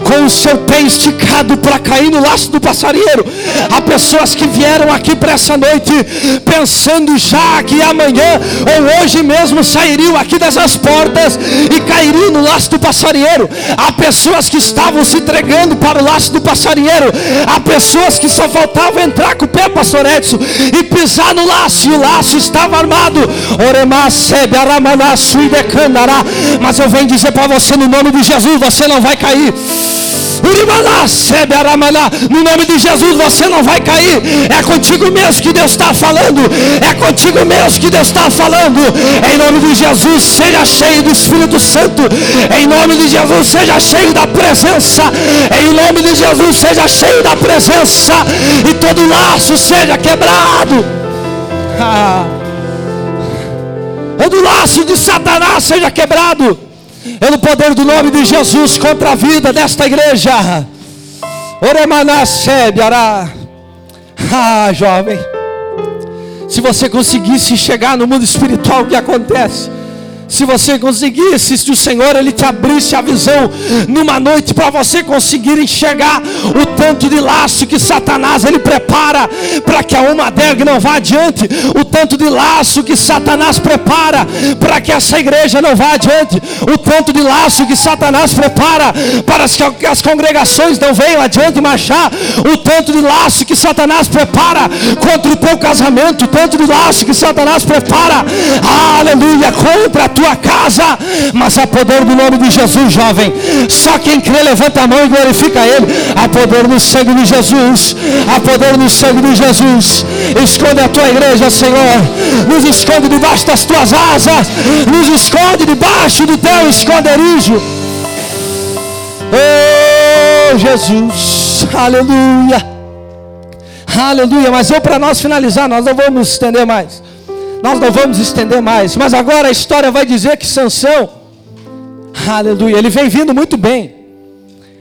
com o seu pé esticado para cair no laço do passarinheiro. Há pessoas que vieram aqui para essa noite pensando já que amanhã ou hoje mesmo sairiam aqui dessas portas e cairiam no laço do passarinheiro. Há pessoas que estavam se entregando para o laço do passarinheiro. Há pessoas que só faltavam entrar com o pé, pastor Edson, e pisar no laço, e o laço estava armado. Oremasse mas eu venho dizer para você no nome de Jesus, você não vai cair. No nome de Jesus você não vai cair. É contigo mesmo que Deus está falando. É contigo mesmo que Deus está falando. Em nome de Jesus, seja cheio do Espírito Santo. Em nome de Jesus, seja cheio da presença. Em nome de Jesus, seja cheio da presença. E todo laço seja quebrado. Ah todo laço de Satanás seja quebrado, pelo poder do nome de Jesus contra a vida desta igreja. Ah, jovem, se você conseguisse chegar no mundo espiritual, o que acontece? Se você conseguisse, se o Senhor ele te abrisse a visão numa noite para você conseguir enxergar o tanto de laço que Satanás ele prepara para que a uma adega não vá adiante, o tanto de laço que Satanás prepara para que essa igreja não vá adiante, o tanto de laço que Satanás prepara para que as congregações não venham adiante marchar, o tanto de laço que Satanás prepara contra o teu casamento, o tanto de laço que Satanás prepara, aleluia, contra tua tua casa, mas há poder no nome de Jesus, jovem. Só quem crê, levanta a mão e glorifica Ele. Há poder no sangue de Jesus, há poder no sangue de Jesus. Esconde a tua igreja, Senhor. Nos esconde debaixo das tuas asas, nos esconde debaixo do teu esconderijo. Oh, Jesus, aleluia. Aleluia, mas eu para nós finalizar, nós não vamos estender mais. Nós não vamos estender mais, mas agora a história vai dizer que Sansão, aleluia, ele vem vindo muito bem.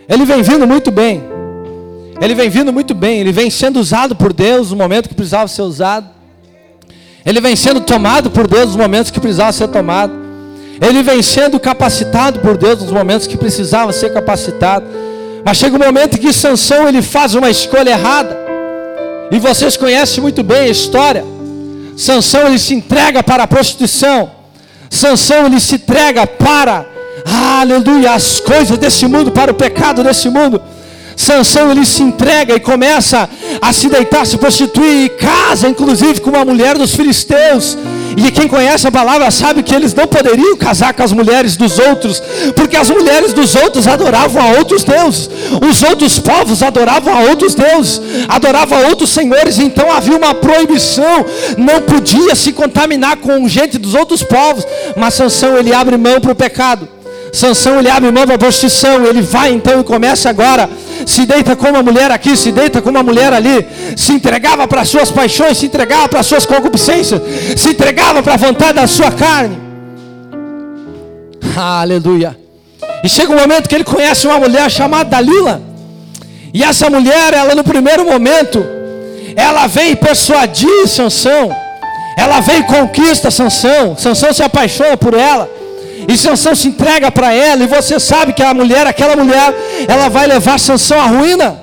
Ele vem vindo muito bem. Ele vem vindo muito bem, ele vem sendo usado por Deus no momento que precisava ser usado. Ele vem sendo tomado por Deus nos momentos que precisava ser tomado. Ele vem sendo capacitado por Deus nos momentos que precisava ser capacitado. Mas chega um momento que Sansão ele faz uma escolha errada. E vocês conhecem muito bem a história. Sansão ele se entrega para a prostituição. Sansão ele se entrega para, aleluia, as coisas desse mundo, para o pecado desse mundo. Sansão ele se entrega e começa a se deitar, se prostituir e casa, inclusive, com uma mulher dos filisteus. E quem conhece a palavra sabe que eles não poderiam casar com as mulheres dos outros, porque as mulheres dos outros adoravam a outros deuses, os outros povos adoravam a outros deuses, adoravam a outros senhores, então havia uma proibição, não podia se contaminar com gente dos outros povos, mas Sansão ele abre mão para o pecado. Sansão ele abre mão da prostituição, ele vai então e começa agora, se deita com uma mulher aqui, se deita com uma mulher ali, se entregava para suas paixões, se entregava para suas concupiscências, se entregava para a vontade da sua carne. Aleluia. E chega um momento que ele conhece uma mulher chamada Dalila. E essa mulher, ela no primeiro momento, ela vem persuadir Sansão. Ela vem e conquista Sansão. Sansão se apaixona por ela. E Sansão se entrega para ela, e você sabe que a mulher, aquela mulher, ela vai levar Sansão à ruína.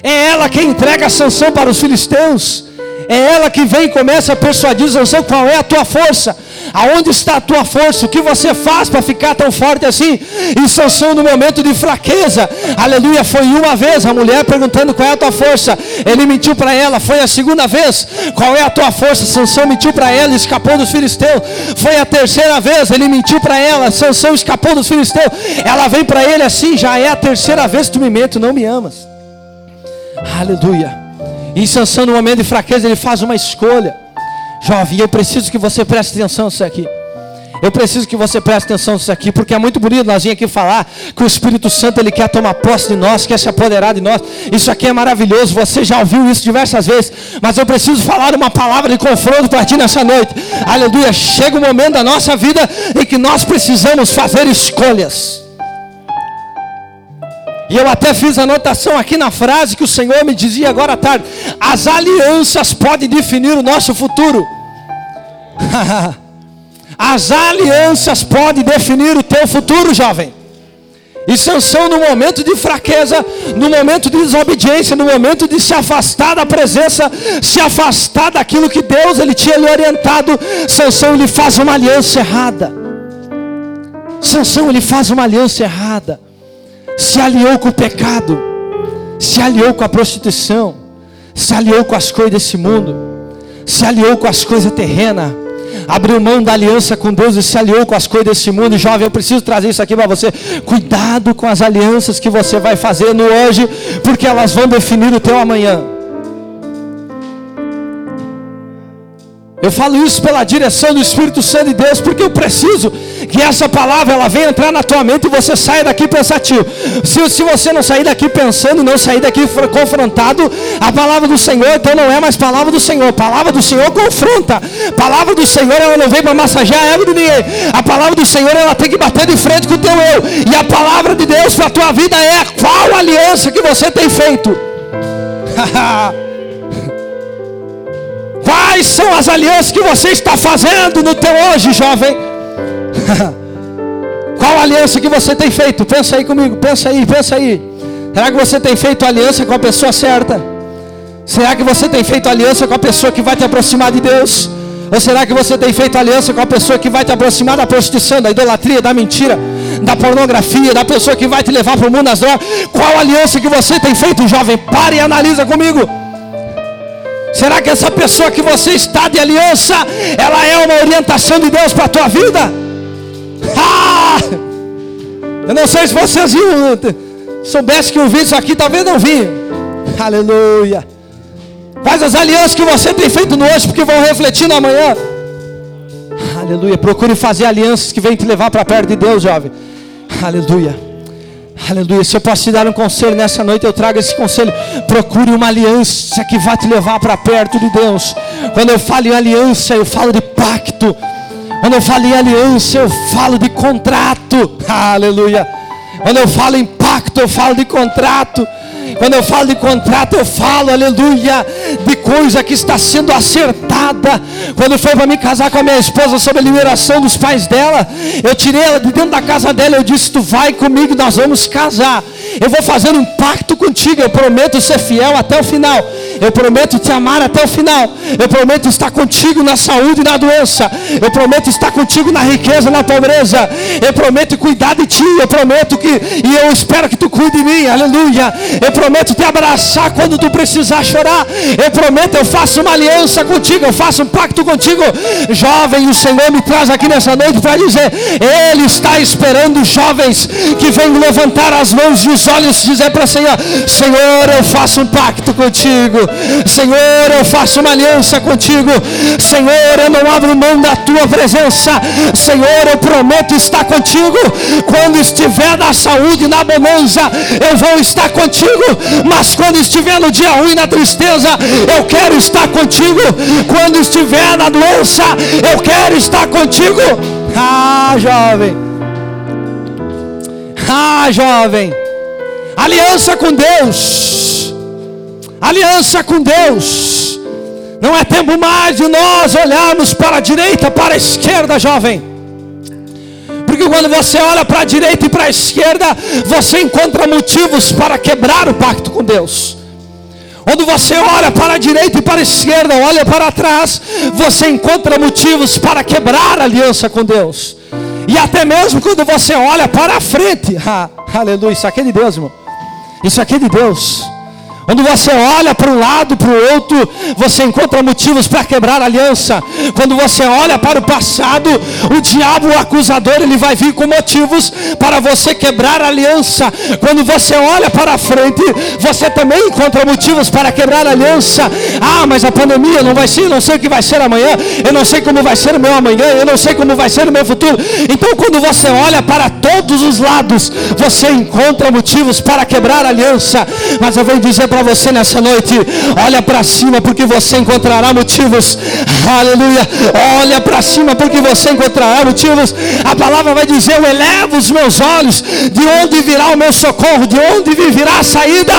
É ela quem entrega Sansão para os filisteus. É ela que vem e começa a persuadir Sansão qual é a tua força. Aonde está a tua força? O que você faz para ficar tão forte assim? E Sansão no momento de fraqueza, aleluia, foi uma vez a mulher perguntando qual é a tua força. Ele mentiu para ela, foi a segunda vez, qual é a tua força? Sansão mentiu para ela, escapou dos filisteus. Foi a terceira vez, ele mentiu para ela, Sansão escapou dos filisteus. Ela vem para ele assim, já é a terceira vez que tu me mente, não me amas. Aleluia. E Sansão no momento de fraqueza, ele faz uma escolha. Jovem, eu preciso que você preste atenção nisso aqui. Eu preciso que você preste atenção nisso aqui, porque é muito bonito nós vir aqui falar que o Espírito Santo ele quer tomar posse de nós, quer se apoderar de nós. Isso aqui é maravilhoso, você já ouviu isso diversas vezes, mas eu preciso falar uma palavra de confronto para ti nessa noite. Aleluia, chega o momento da nossa vida em que nós precisamos fazer escolhas. E eu até fiz anotação aqui na frase que o Senhor me dizia agora à tarde: as alianças podem definir o nosso futuro. as alianças podem definir o teu futuro, jovem. E Sansão, no momento de fraqueza, no momento de desobediência, no momento de se afastar da presença, se afastar daquilo que Deus ele tinha lhe orientado, Sansão ele faz uma aliança errada. Sansão ele faz uma aliança errada se aliou com o pecado, se aliou com a prostituição, se aliou com as coisas desse mundo, se aliou com as coisas terrenas, abriu mão da aliança com Deus e se aliou com as coisas desse mundo. Jovem, eu preciso trazer isso aqui para você. Cuidado com as alianças que você vai fazer no hoje, porque elas vão definir o teu amanhã. Eu falo isso pela direção do Espírito Santo de Deus, porque eu preciso que essa palavra ela venha entrar na tua mente e você saia daqui pensativo. Se, se você não sair daqui pensando, não sair daqui confrontado, a palavra do Senhor então não é mais palavra do Senhor. Palavra do Senhor confronta. Palavra do Senhor ela não vem para massagear a ego de ninguém. A palavra do Senhor ela tem que bater de frente com o teu eu. E a palavra de Deus para a tua vida é qual aliança que você tem feito. Quais são as alianças que você está fazendo no teu hoje, jovem? Qual aliança que você tem feito? Pensa aí comigo, pensa aí, pensa aí. Será que você tem feito aliança com a pessoa certa? Será que você tem feito aliança com a pessoa que vai te aproximar de Deus? Ou será que você tem feito aliança com a pessoa que vai te aproximar da prostituição, da idolatria, da mentira, da pornografia, da pessoa que vai te levar para o mundo das drogas? Qual aliança que você tem feito, jovem? Pare e analisa comigo. Será que essa pessoa que você está de aliança, ela é uma orientação de Deus para a tua vida? Ah! Eu não sei se vocês viram, soubesse que o vídeo aqui, talvez não vi. Aleluia. Faz as alianças que você tem feito no hoje, porque vão refletir no amanhã. Aleluia. Procure fazer alianças que vêm te levar para perto de Deus, jovem. Aleluia. Aleluia. Se eu posso te dar um conselho nessa noite, eu trago esse conselho. Procure uma aliança que vai te levar para perto de Deus. Quando eu falo em aliança, eu falo de pacto. Quando eu falo em aliança, eu falo de contrato. Aleluia. Quando eu falo em pacto, eu falo de contrato. Quando eu falo de contrato, eu falo, aleluia, de coisa que está sendo acertada. Quando foi para me casar com a minha esposa sob a liberação dos pais dela, eu tirei ela de dentro da casa dela. Eu disse: Tu vai comigo, nós vamos casar. Eu vou fazer um pacto contigo. Eu prometo ser fiel até o final. Eu prometo te amar até o final. Eu prometo estar contigo na saúde e na doença. Eu prometo estar contigo na riqueza e na pobreza. Eu prometo cuidar de ti. Eu prometo que, e eu espero que tu cuide de mim. Aleluia. Eu prometo te abraçar quando tu precisar chorar. Eu prometo, eu faço uma aliança contigo. Eu faço um pacto contigo. Jovem, o Senhor me traz aqui nessa noite para dizer: Ele está esperando jovens que venham levantar as mãos e os olhos e dizer para o Senhor: Senhor, eu faço um pacto contigo. Senhor, eu faço uma aliança contigo. Senhor, eu não abro mão da tua presença. Senhor, eu prometo estar contigo. Quando estiver na saúde, na bonança, eu vou estar contigo. Mas quando estiver no dia ruim, na tristeza, eu quero estar contigo. Quando estiver na doença, eu quero estar contigo. Ah, jovem. Ah, jovem. Aliança com Deus. Aliança com Deus. Não é tempo mais de nós olharmos para a direita, para a esquerda, jovem. Porque quando você olha para a direita e para a esquerda, você encontra motivos para quebrar o pacto com Deus. Quando você olha para a direita e para a esquerda, olha para trás, você encontra motivos para quebrar a aliança com Deus. E até mesmo quando você olha para a frente, ah, aleluia, isso aqui é de Deus, irmão. Isso aqui é de Deus. Quando você olha para um lado, para o outro, você encontra motivos para quebrar aliança. Quando você olha para o passado, o diabo, o acusador, ele vai vir com motivos para você quebrar aliança. Quando você olha para a frente, você também encontra motivos para quebrar aliança. Ah, mas a pandemia não vai ser, não sei o que vai ser amanhã, eu não sei como vai ser o meu amanhã, eu não sei como vai ser o meu futuro. Então, quando você olha para todos os lados, você encontra motivos para quebrar aliança. Mas eu venho dizer para você nessa noite: olha para cima, porque você encontrará motivos. Aleluia. Olha para cima, porque você encontrará motivos. A palavra vai dizer: Eu elevo os meus olhos, de onde virá o meu socorro, de onde virá a saída.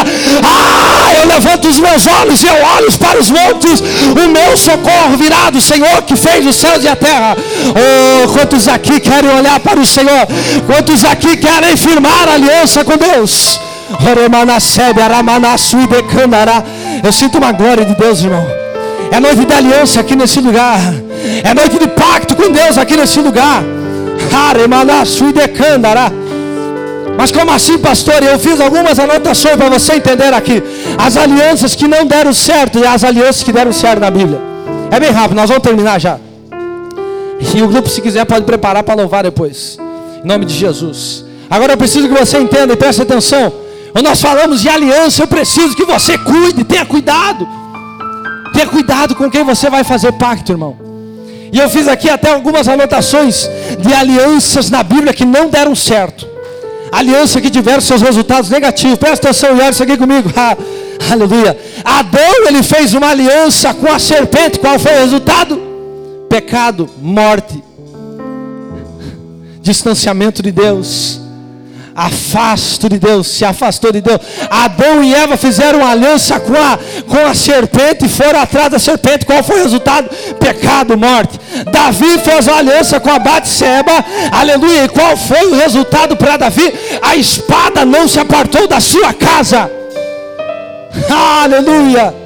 Ah, eu levanto os meus olhos e eu olho para os montes. O meu socorro virá do Senhor que fez os céus e a terra. Oh, quantos aqui querem olhar para o Senhor? Quantos aqui querem firmar aliança com Deus? Eu sinto uma glória de Deus, irmão. É noite de aliança aqui nesse lugar. É noite de pacto com Deus aqui nesse lugar. Mas como assim, pastor? Eu fiz algumas anotações para você entender aqui. As alianças que não deram certo e as alianças que deram certo na Bíblia. É bem rápido, nós vamos terminar já. E o grupo, se quiser, pode preparar para louvar depois. Em nome de Jesus. Agora eu preciso que você entenda e preste atenção. Quando nós falamos de aliança, eu preciso que você cuide, tenha cuidado. Tenha cuidado com quem você vai fazer pacto, irmão. E eu fiz aqui até algumas anotações de alianças na Bíblia que não deram certo. Aliança que tiveram seus resultados negativos. Presta atenção e olha isso aqui comigo. Aleluia. Adão, ele fez uma aliança com a serpente. Qual foi o resultado? Pecado, morte, distanciamento de Deus. Afasto de Deus, se afastou de Deus. Adão e Eva fizeram uma aliança com a, com a serpente e foram atrás da serpente. Qual foi o resultado? Pecado, morte. Davi fez uma aliança com a Batseba, aleluia. E qual foi o resultado para Davi? A espada não se apartou da sua casa. Aleluia.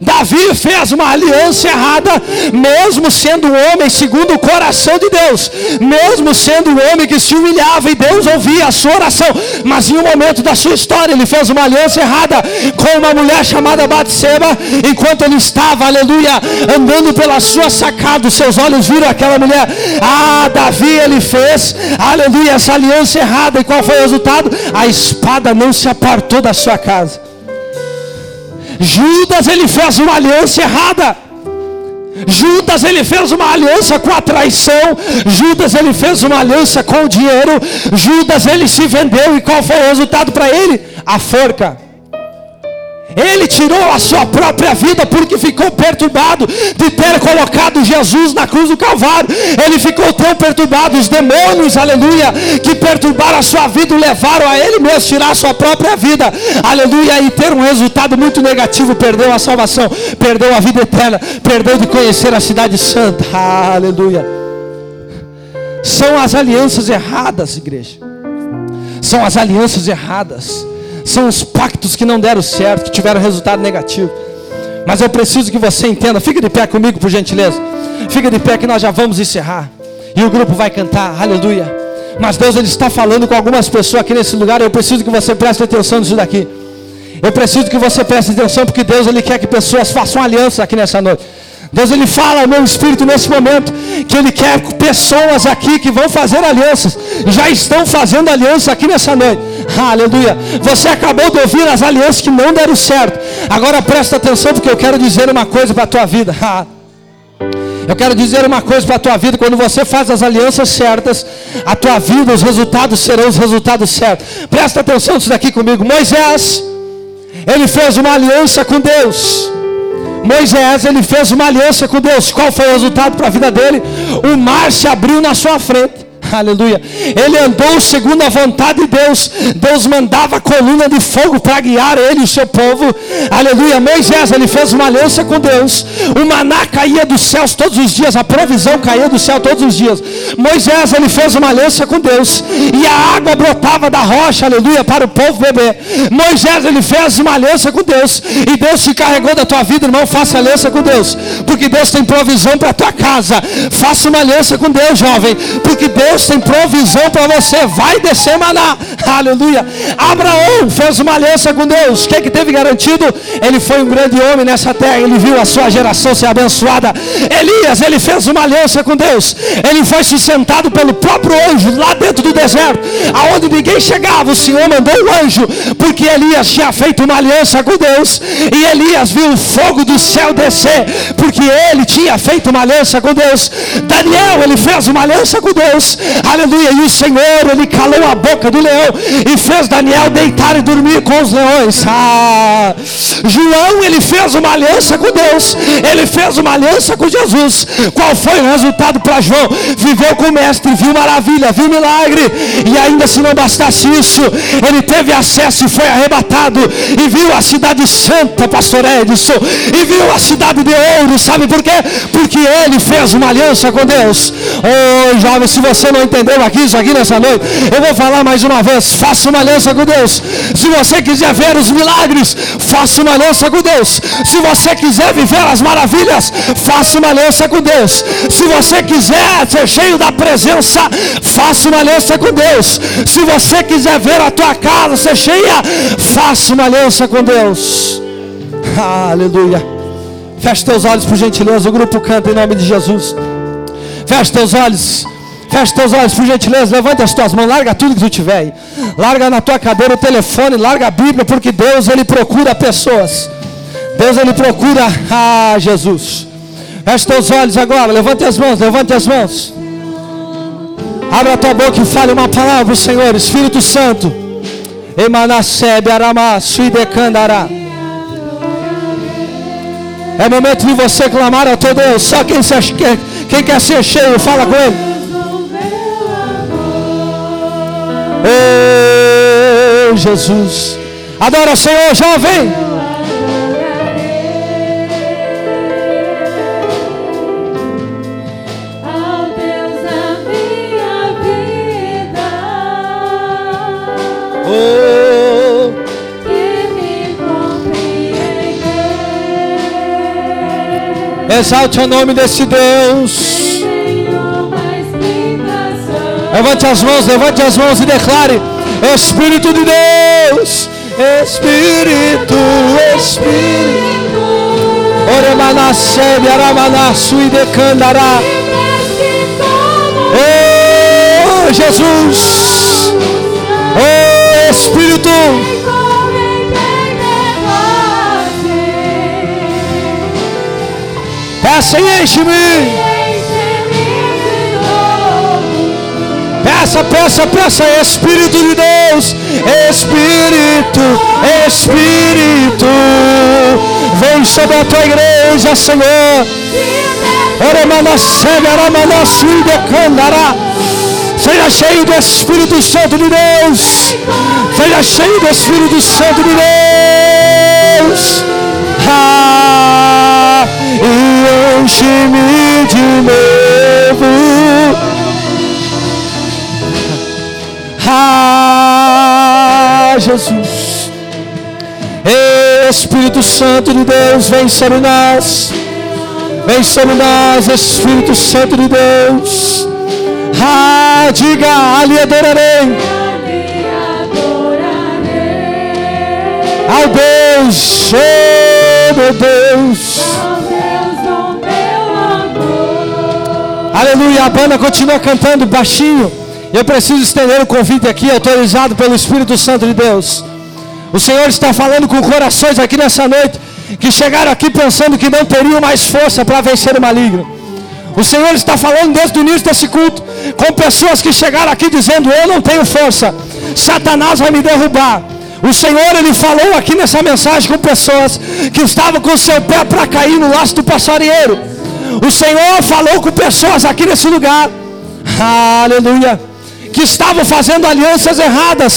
Davi fez uma aliança errada, mesmo sendo um homem segundo o coração de Deus, mesmo sendo um homem que se humilhava e Deus ouvia a sua oração, mas em um momento da sua história ele fez uma aliança errada com uma mulher chamada Batseba, enquanto ele estava, aleluia, andando pela sua sacada, seus olhos viram aquela mulher. Ah, Davi ele fez, aleluia, essa aliança errada, e qual foi o resultado? A espada não se apartou da sua casa. Judas ele fez uma aliança errada. Judas ele fez uma aliança com a traição. Judas ele fez uma aliança com o dinheiro. Judas ele se vendeu e qual foi o resultado para ele? A forca. Ele tirou a sua própria vida porque ficou perturbado de ter colocado Jesus na cruz do Calvário. Ele ficou tão perturbado, os demônios, aleluia, que perturbaram a sua vida, levaram a ele mesmo tirar a sua própria vida, aleluia, e ter um resultado muito negativo. Perdeu a salvação, perdeu a vida eterna, perdeu de conhecer a cidade santa, aleluia. São as alianças erradas, igreja. São as alianças erradas são os pactos que não deram certo, que tiveram resultado negativo. Mas eu preciso que você entenda. Fica de pé comigo, por gentileza. Fica de pé que nós já vamos encerrar. E o grupo vai cantar, aleluia. Mas Deus ele está falando com algumas pessoas aqui nesse lugar. Eu preciso que você preste atenção nisso daqui. Eu preciso que você preste atenção porque Deus ele quer que pessoas façam aliança aqui nessa noite. Deus ele fala ao meu espírito nesse momento que ele quer pessoas aqui que vão fazer alianças, já estão fazendo aliança aqui nessa noite. Aleluia. Você acabou de ouvir as alianças que não deram certo. Agora presta atenção porque eu quero dizer uma coisa para a tua vida. Eu quero dizer uma coisa para a tua vida: quando você faz as alianças certas, a tua vida, os resultados serão os resultados certos. Presta atenção nisso daqui comigo. Moisés, ele fez uma aliança com Deus. Moisés, ele fez uma aliança com Deus. Qual foi o resultado para a vida dele? O mar se abriu na sua frente. Aleluia. Ele andou segundo a vontade de Deus. Deus mandava coluna de fogo para guiar ele e o seu povo. Aleluia. Moisés, ele fez uma aliança com Deus. O maná caía dos céus todos os dias. A provisão caía do céu todos os dias. Moisés, ele fez uma aliança com Deus. E a água brotava da rocha, aleluia, para o povo beber. Moisés, ele fez uma aliança com Deus. E Deus se carregou da tua vida, irmão. Faça aliança com Deus. Porque Deus tem provisão para a tua casa. Faça uma aliança com Deus, jovem. Porque Deus Deus tem provisão para você. Vai descer maná. Aleluia. Abraão fez uma aliança com Deus. O que, é que teve garantido? Ele foi um grande homem nessa terra. Ele viu a sua geração ser abençoada. Elias, ele fez uma aliança com Deus. Ele foi sustentado pelo próprio anjo lá dentro do deserto, aonde ninguém chegava. O Senhor mandou o anjo, porque Elias tinha feito uma aliança com Deus. E Elias viu o fogo do céu descer, porque ele tinha feito uma aliança com Deus. Daniel, ele fez uma aliança com Deus. Aleluia. E o Senhor, ele calou a boca do leão e fez Daniel deitar e dormir com os leões. Ah, João, ele fez uma aliança com Deus. Ele fez uma aliança com Jesus. Qual foi o resultado para João? Viveu com o mestre, viu maravilha, viu milagre. E ainda se não bastasse isso, ele teve acesso e foi arrebatado. E viu a cidade santa, pastor Edson. E viu a cidade de ouro. Sabe por quê? Porque ele fez uma aliança com Deus. Oh, jovem, se você não não entendeu aqui, isso aqui nessa noite, eu vou falar mais uma vez: faça uma aliança com Deus. Se você quiser ver os milagres, faça uma aliança com Deus. Se você quiser viver as maravilhas, faça uma aliança com Deus. Se você quiser ser cheio da presença, faça uma aliança com Deus. Se você quiser ver a tua casa ser cheia, faça uma aliança com Deus. Aleluia. Feche teus olhos por gentileza. O grupo canta em nome de Jesus. Feche teus olhos. Feche teus olhos, por gentileza, levanta as tuas mãos, larga tudo que tu tiver aí. Larga na tua cadeira o telefone, larga a Bíblia, porque Deus ele procura pessoas. Deus ele procura ah, Jesus. Feche teus olhos agora, levante as mãos, levante as mãos. Abra a tua boca e fale uma palavra, Senhor, Espírito Santo. Emanasebe aramá, suidecandará. É momento de você clamar a teu Deus. Só quem, se, quem quer ser cheio, fala com Ele. Oh. Jesus. Adora o Senhor, jovem. Oh, exalte o nome desse Deus. Levante as mãos, levante as mãos e declare: Espírito de Deus, Espírito, Espírito. Oremanasebe, Aramanassu e decandará. Oh, Jesus. Oh, Espírito. Peça e enche-me. Peça, peça, peça, Espírito de Deus, Espírito, Espírito, vem sobre a tua igreja, Senhor. Seja cheio do Espírito Santo de Deus. Seja cheio do Espírito Santo de Deus. Ah, e enche-me de novo. Ah, Jesus. Espírito Santo de Deus, vem sobre nós. Vem sobre nós, Espírito Santo de Deus. Ah, diga, ali adorarei. Ao Deus, oh meu Deus. Aleluia, a banda continua cantando baixinho. Eu preciso estender o convite aqui, autorizado pelo Espírito Santo de Deus. O Senhor está falando com corações aqui nessa noite que chegaram aqui pensando que não teriam mais força para vencer o maligno. O Senhor está falando desde o início desse culto com pessoas que chegaram aqui dizendo: Eu não tenho força, Satanás vai me derrubar. O Senhor ele falou aqui nessa mensagem com pessoas que estavam com o seu pé para cair no laço do passarinheiro. O Senhor falou com pessoas aqui nesse lugar. Aleluia que estavam fazendo alianças erradas.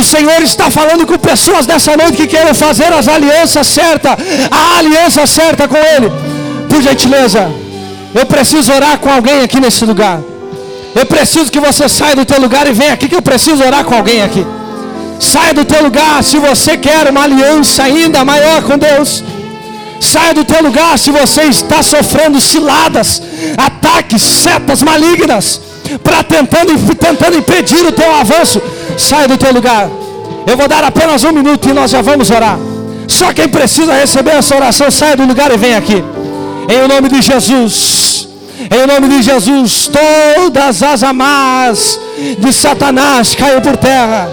O Senhor está falando com pessoas nessa noite que querem fazer as alianças certas, a aliança certa com Ele. Por gentileza, eu preciso orar com alguém aqui nesse lugar. Eu preciso que você saia do teu lugar e venha aqui que eu preciso orar com alguém aqui. Saia do teu lugar se você quer uma aliança ainda maior com Deus. Saia do teu lugar se você está sofrendo ciladas, ataques, setas malignas para tentando, tentando impedir o teu avanço. Sai do teu lugar. Eu vou dar apenas um minuto e nós já vamos orar. Só quem precisa receber essa oração, sai do lugar e vem aqui. Em nome de Jesus. Em nome de Jesus, todas as amarras de Satanás caiam por terra.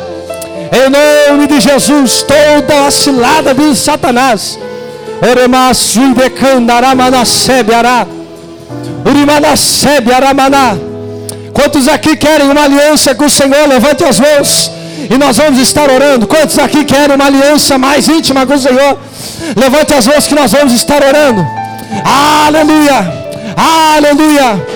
Em nome de Jesus, toda a cilada de Satanás. Oremassu e decandaramana sebe ará. Urimana sebe aramaná. Quantos aqui querem uma aliança com o Senhor? Levante as mãos. E nós vamos estar orando. Quantos aqui querem uma aliança mais íntima com o Senhor? Levante as mãos que nós vamos estar orando. Aleluia. Aleluia.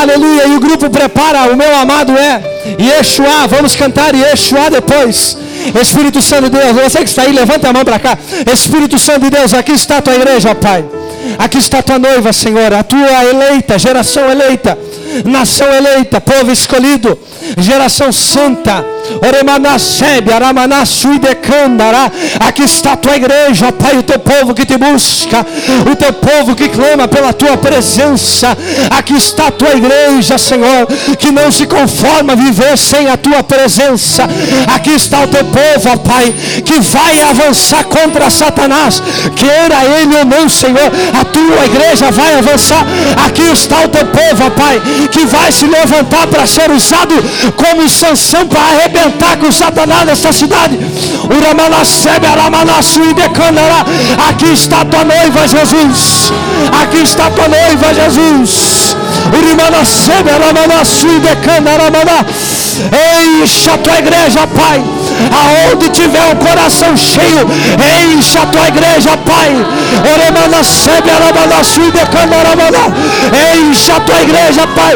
Aleluia. E o grupo prepara. O meu amado é Yeshua. Vamos cantar Yeshua depois. Espírito Santo de Deus, você que está aí, levanta a mão para cá. Espírito Santo de Deus, aqui está a tua igreja, Pai. Aqui está a tua noiva, Senhor, a tua eleita, geração eleita nação eleita, povo escolhido, geração santa. Aqui está a tua igreja, Pai, o teu povo que te busca, o teu povo que clama pela tua presença. Aqui está a tua igreja, Senhor, que não se conforma a viver sem a tua presença. Aqui está o teu povo, Pai, que vai avançar contra Satanás, queira ele ou não, Senhor, a tua igreja vai avançar. Aqui está o teu povo, Pai, que vai se levantar para ser usado como sanção para arrebentar com Satanás nessa cidade. Aqui está tua noiva, Jesus. Aqui está tua noiva, Jesus. Encha a tua igreja, Pai. Aonde tiver o coração cheio, encha a tua igreja, Pai. Encha a tua igreja, Pai.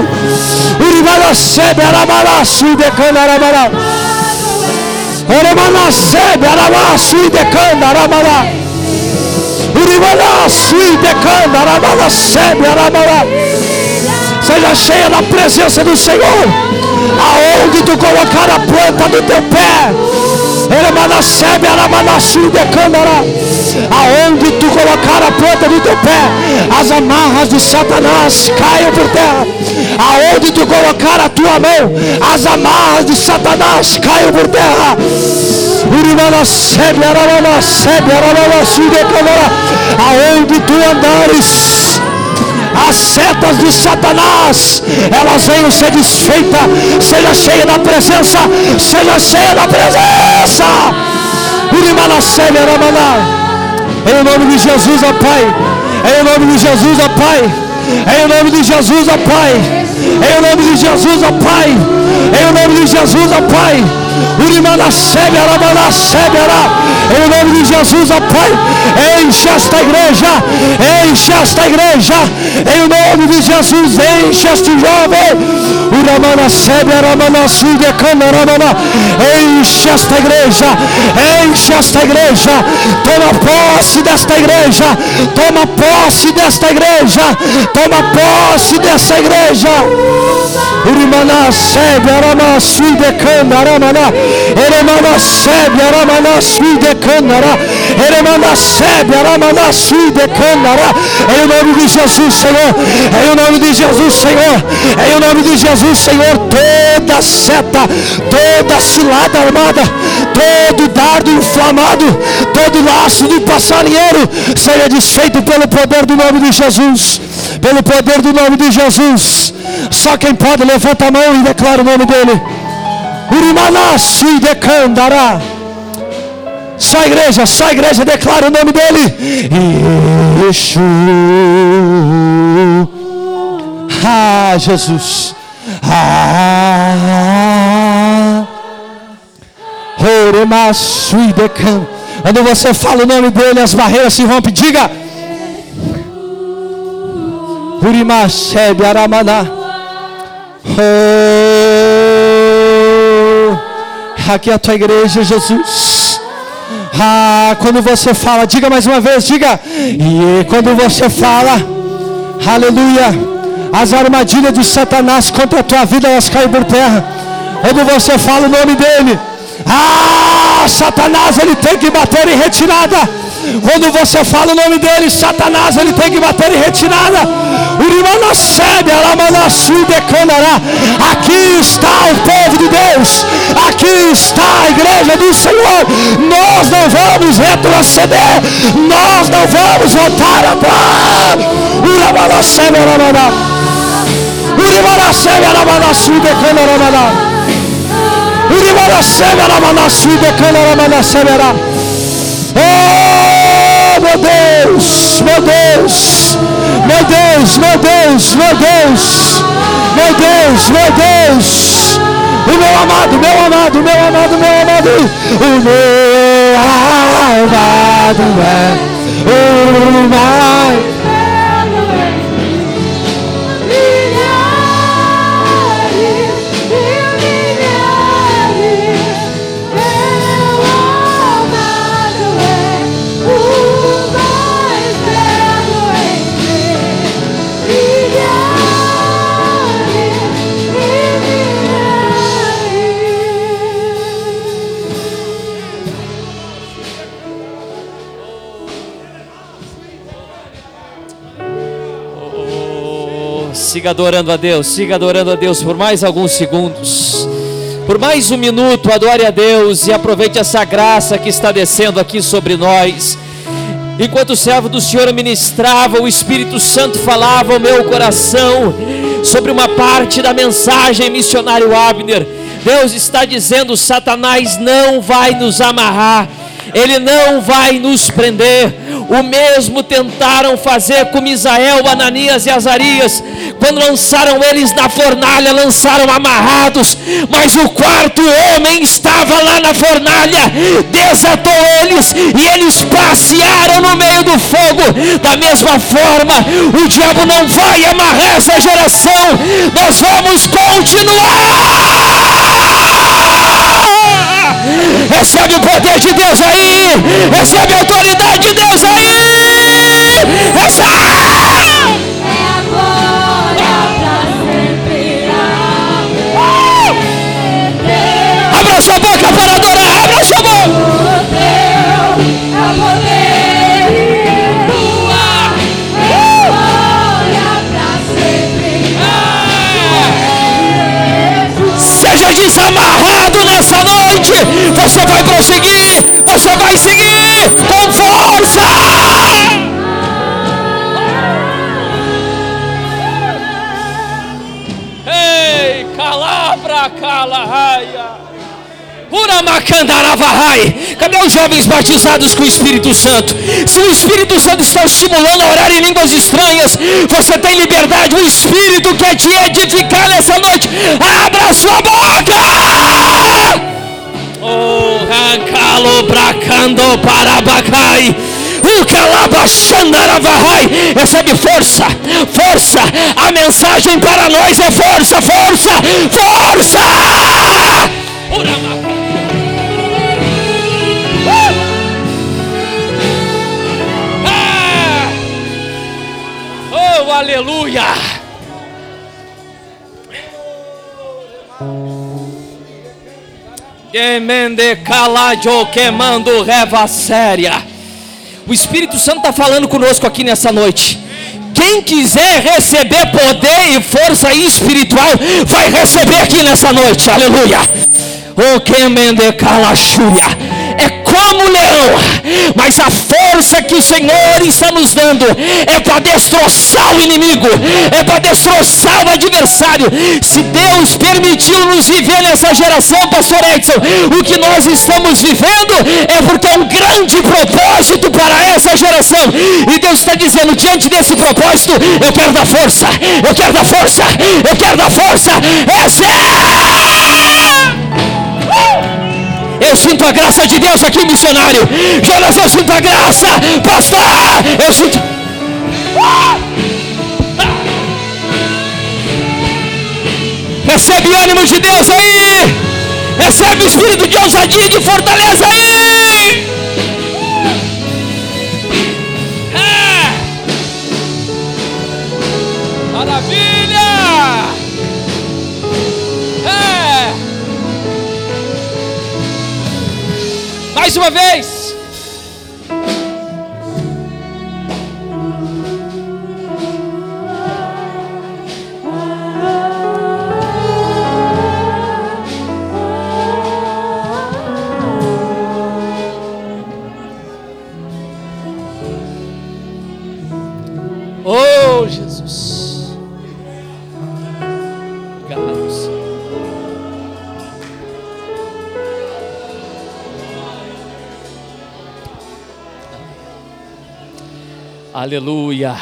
Oramana sebe arama sui de canda aramala. Urimana sui de canda aramala sebe aramala. Seja cheia da presença do Senhor. Aonde tu colocar a planta do teu pé Aonde tu colocar a planta do teu pé, as amarras de Satanás caiam por terra. Aonde tu colocar a tua mão, as amarras de Satanás caiam por terra. Aonde tu andares, as setas de Satanás, elas venham ser desfeitas, seja cheia da presença, seja cheia da presença. Em nome de Jesus, ó Pai. Em nome de Jesus, ó Pai. Em nome de Jesus, ó Pai. Em nome de Jesus, ó Pai. Em nome de Jesus, ó Pai. Urimana. Em nome de Jesus, ó Pai, enche esta igreja, enche esta igreja, em nome de Jesus, enche este jovem. Uramana sebera, mana sudecana, enche esta igreja, enche esta igreja, toma posse desta igreja, toma posse desta igreja, toma posse dessa igreja. Urimana sebera, mana sudecana, aramana, Eremana sebera, aramana sudecana canara, Eremana sebe, Aramana suide canara, em nome de Jesus, Senhor, em nome de Jesus, Senhor, em nome de Jesus, Senhor, toda seta, toda cilada armada, todo dardo inflamado, todo laço do passarinheiro, seja desfeito pelo poder do nome de Jesus, pelo poder do nome de Jesus. Só quem pode levanta a mão e declara o nome dele. Urimana se decandará. Só a igreja, a igreja declara o nome dele. Yeshua. Ah, Jesus. Ah. Quando você fala o nome dele, as barreiras se rompem. Diga. Urimashebe Aramana. Oh. Aqui é a tua igreja, Jesus. Ah, quando você fala, diga mais uma vez, diga. E quando você fala, aleluia, as armadilhas de Satanás contra a tua vida elas caem por terra. Quando você fala o nome dele, ah, Satanás ele tem que bater em retirada. Quando você fala o nome dele, Satanás ele tem que bater em retirada. Aqui está o povo de Deus. Aqui está a igreja do Senhor. Nós não vamos retroceder. Nós não vamos voltar atrás. Urimanasebe Oh, meu Deus, meu Deus, meu Deus, meu Deus, meu Deus, meu Deus, meu Deus. O meu amado, meu amado, meu amado, meu amado, o meu amado é o mais. Siga adorando a Deus, siga adorando a Deus por mais alguns segundos. Por mais um minuto, adore a Deus e aproveite essa graça que está descendo aqui sobre nós. Enquanto o servo do Senhor ministrava, o Espírito Santo falava ao meu coração sobre uma parte da mensagem missionário Abner. Deus está dizendo: Satanás não vai nos amarrar, ele não vai nos prender. O mesmo tentaram fazer com Misael, Ananias e Azarias. Quando lançaram eles na fornalha, lançaram amarrados. Mas o quarto homem estava lá na fornalha, desatou eles e eles passearam no meio do fogo. Da mesma forma, o diabo não vai amarrar essa geração. Nós vamos continuar. Recebe o poder de Deus aí. Recebe a autoridade de Deus aí. Recebe. Você vai prosseguir. Você vai seguir com força. Ei, calabra, calaraia. Uramacandaravahai. Cadê os jovens batizados com o Espírito Santo? Se o Espírito Santo está estimulando a orar em línguas estranhas, você tem liberdade. O Espírito quer te edificar nessa noite. Abra sua boca! Oh, rancalo bracando parabacai. O calabachandaravahai. Recebe força, força. A mensagem para nós é força, força, força. Ah! Oh, aleluia! Emende calajo queimando reva séria. O Espírito Santo está falando conosco aqui nessa noite. Quem quiser receber poder e força espiritual, vai receber aqui nessa noite. Aleluia. O queimende calachuia como leão, mas a força que o Senhor está nos dando é para destroçar o inimigo, é para destroçar o adversário. Se Deus permitiu nos viver nessa geração, Pastor Edson, o que nós estamos vivendo é porque é um grande propósito para essa geração. E Deus está dizendo: diante desse propósito, eu quero dar força, eu quero dar força, eu quero dar força. Essa é. Eu sinto a graça de Deus aqui, missionário. Jonas, eu sinto a graça. Pastor, eu sinto. Recebe o ânimo de Deus aí. Recebe o espírito de ousadia e de fortaleza aí. É. Maravilha. Mais uma vez. Aleluia.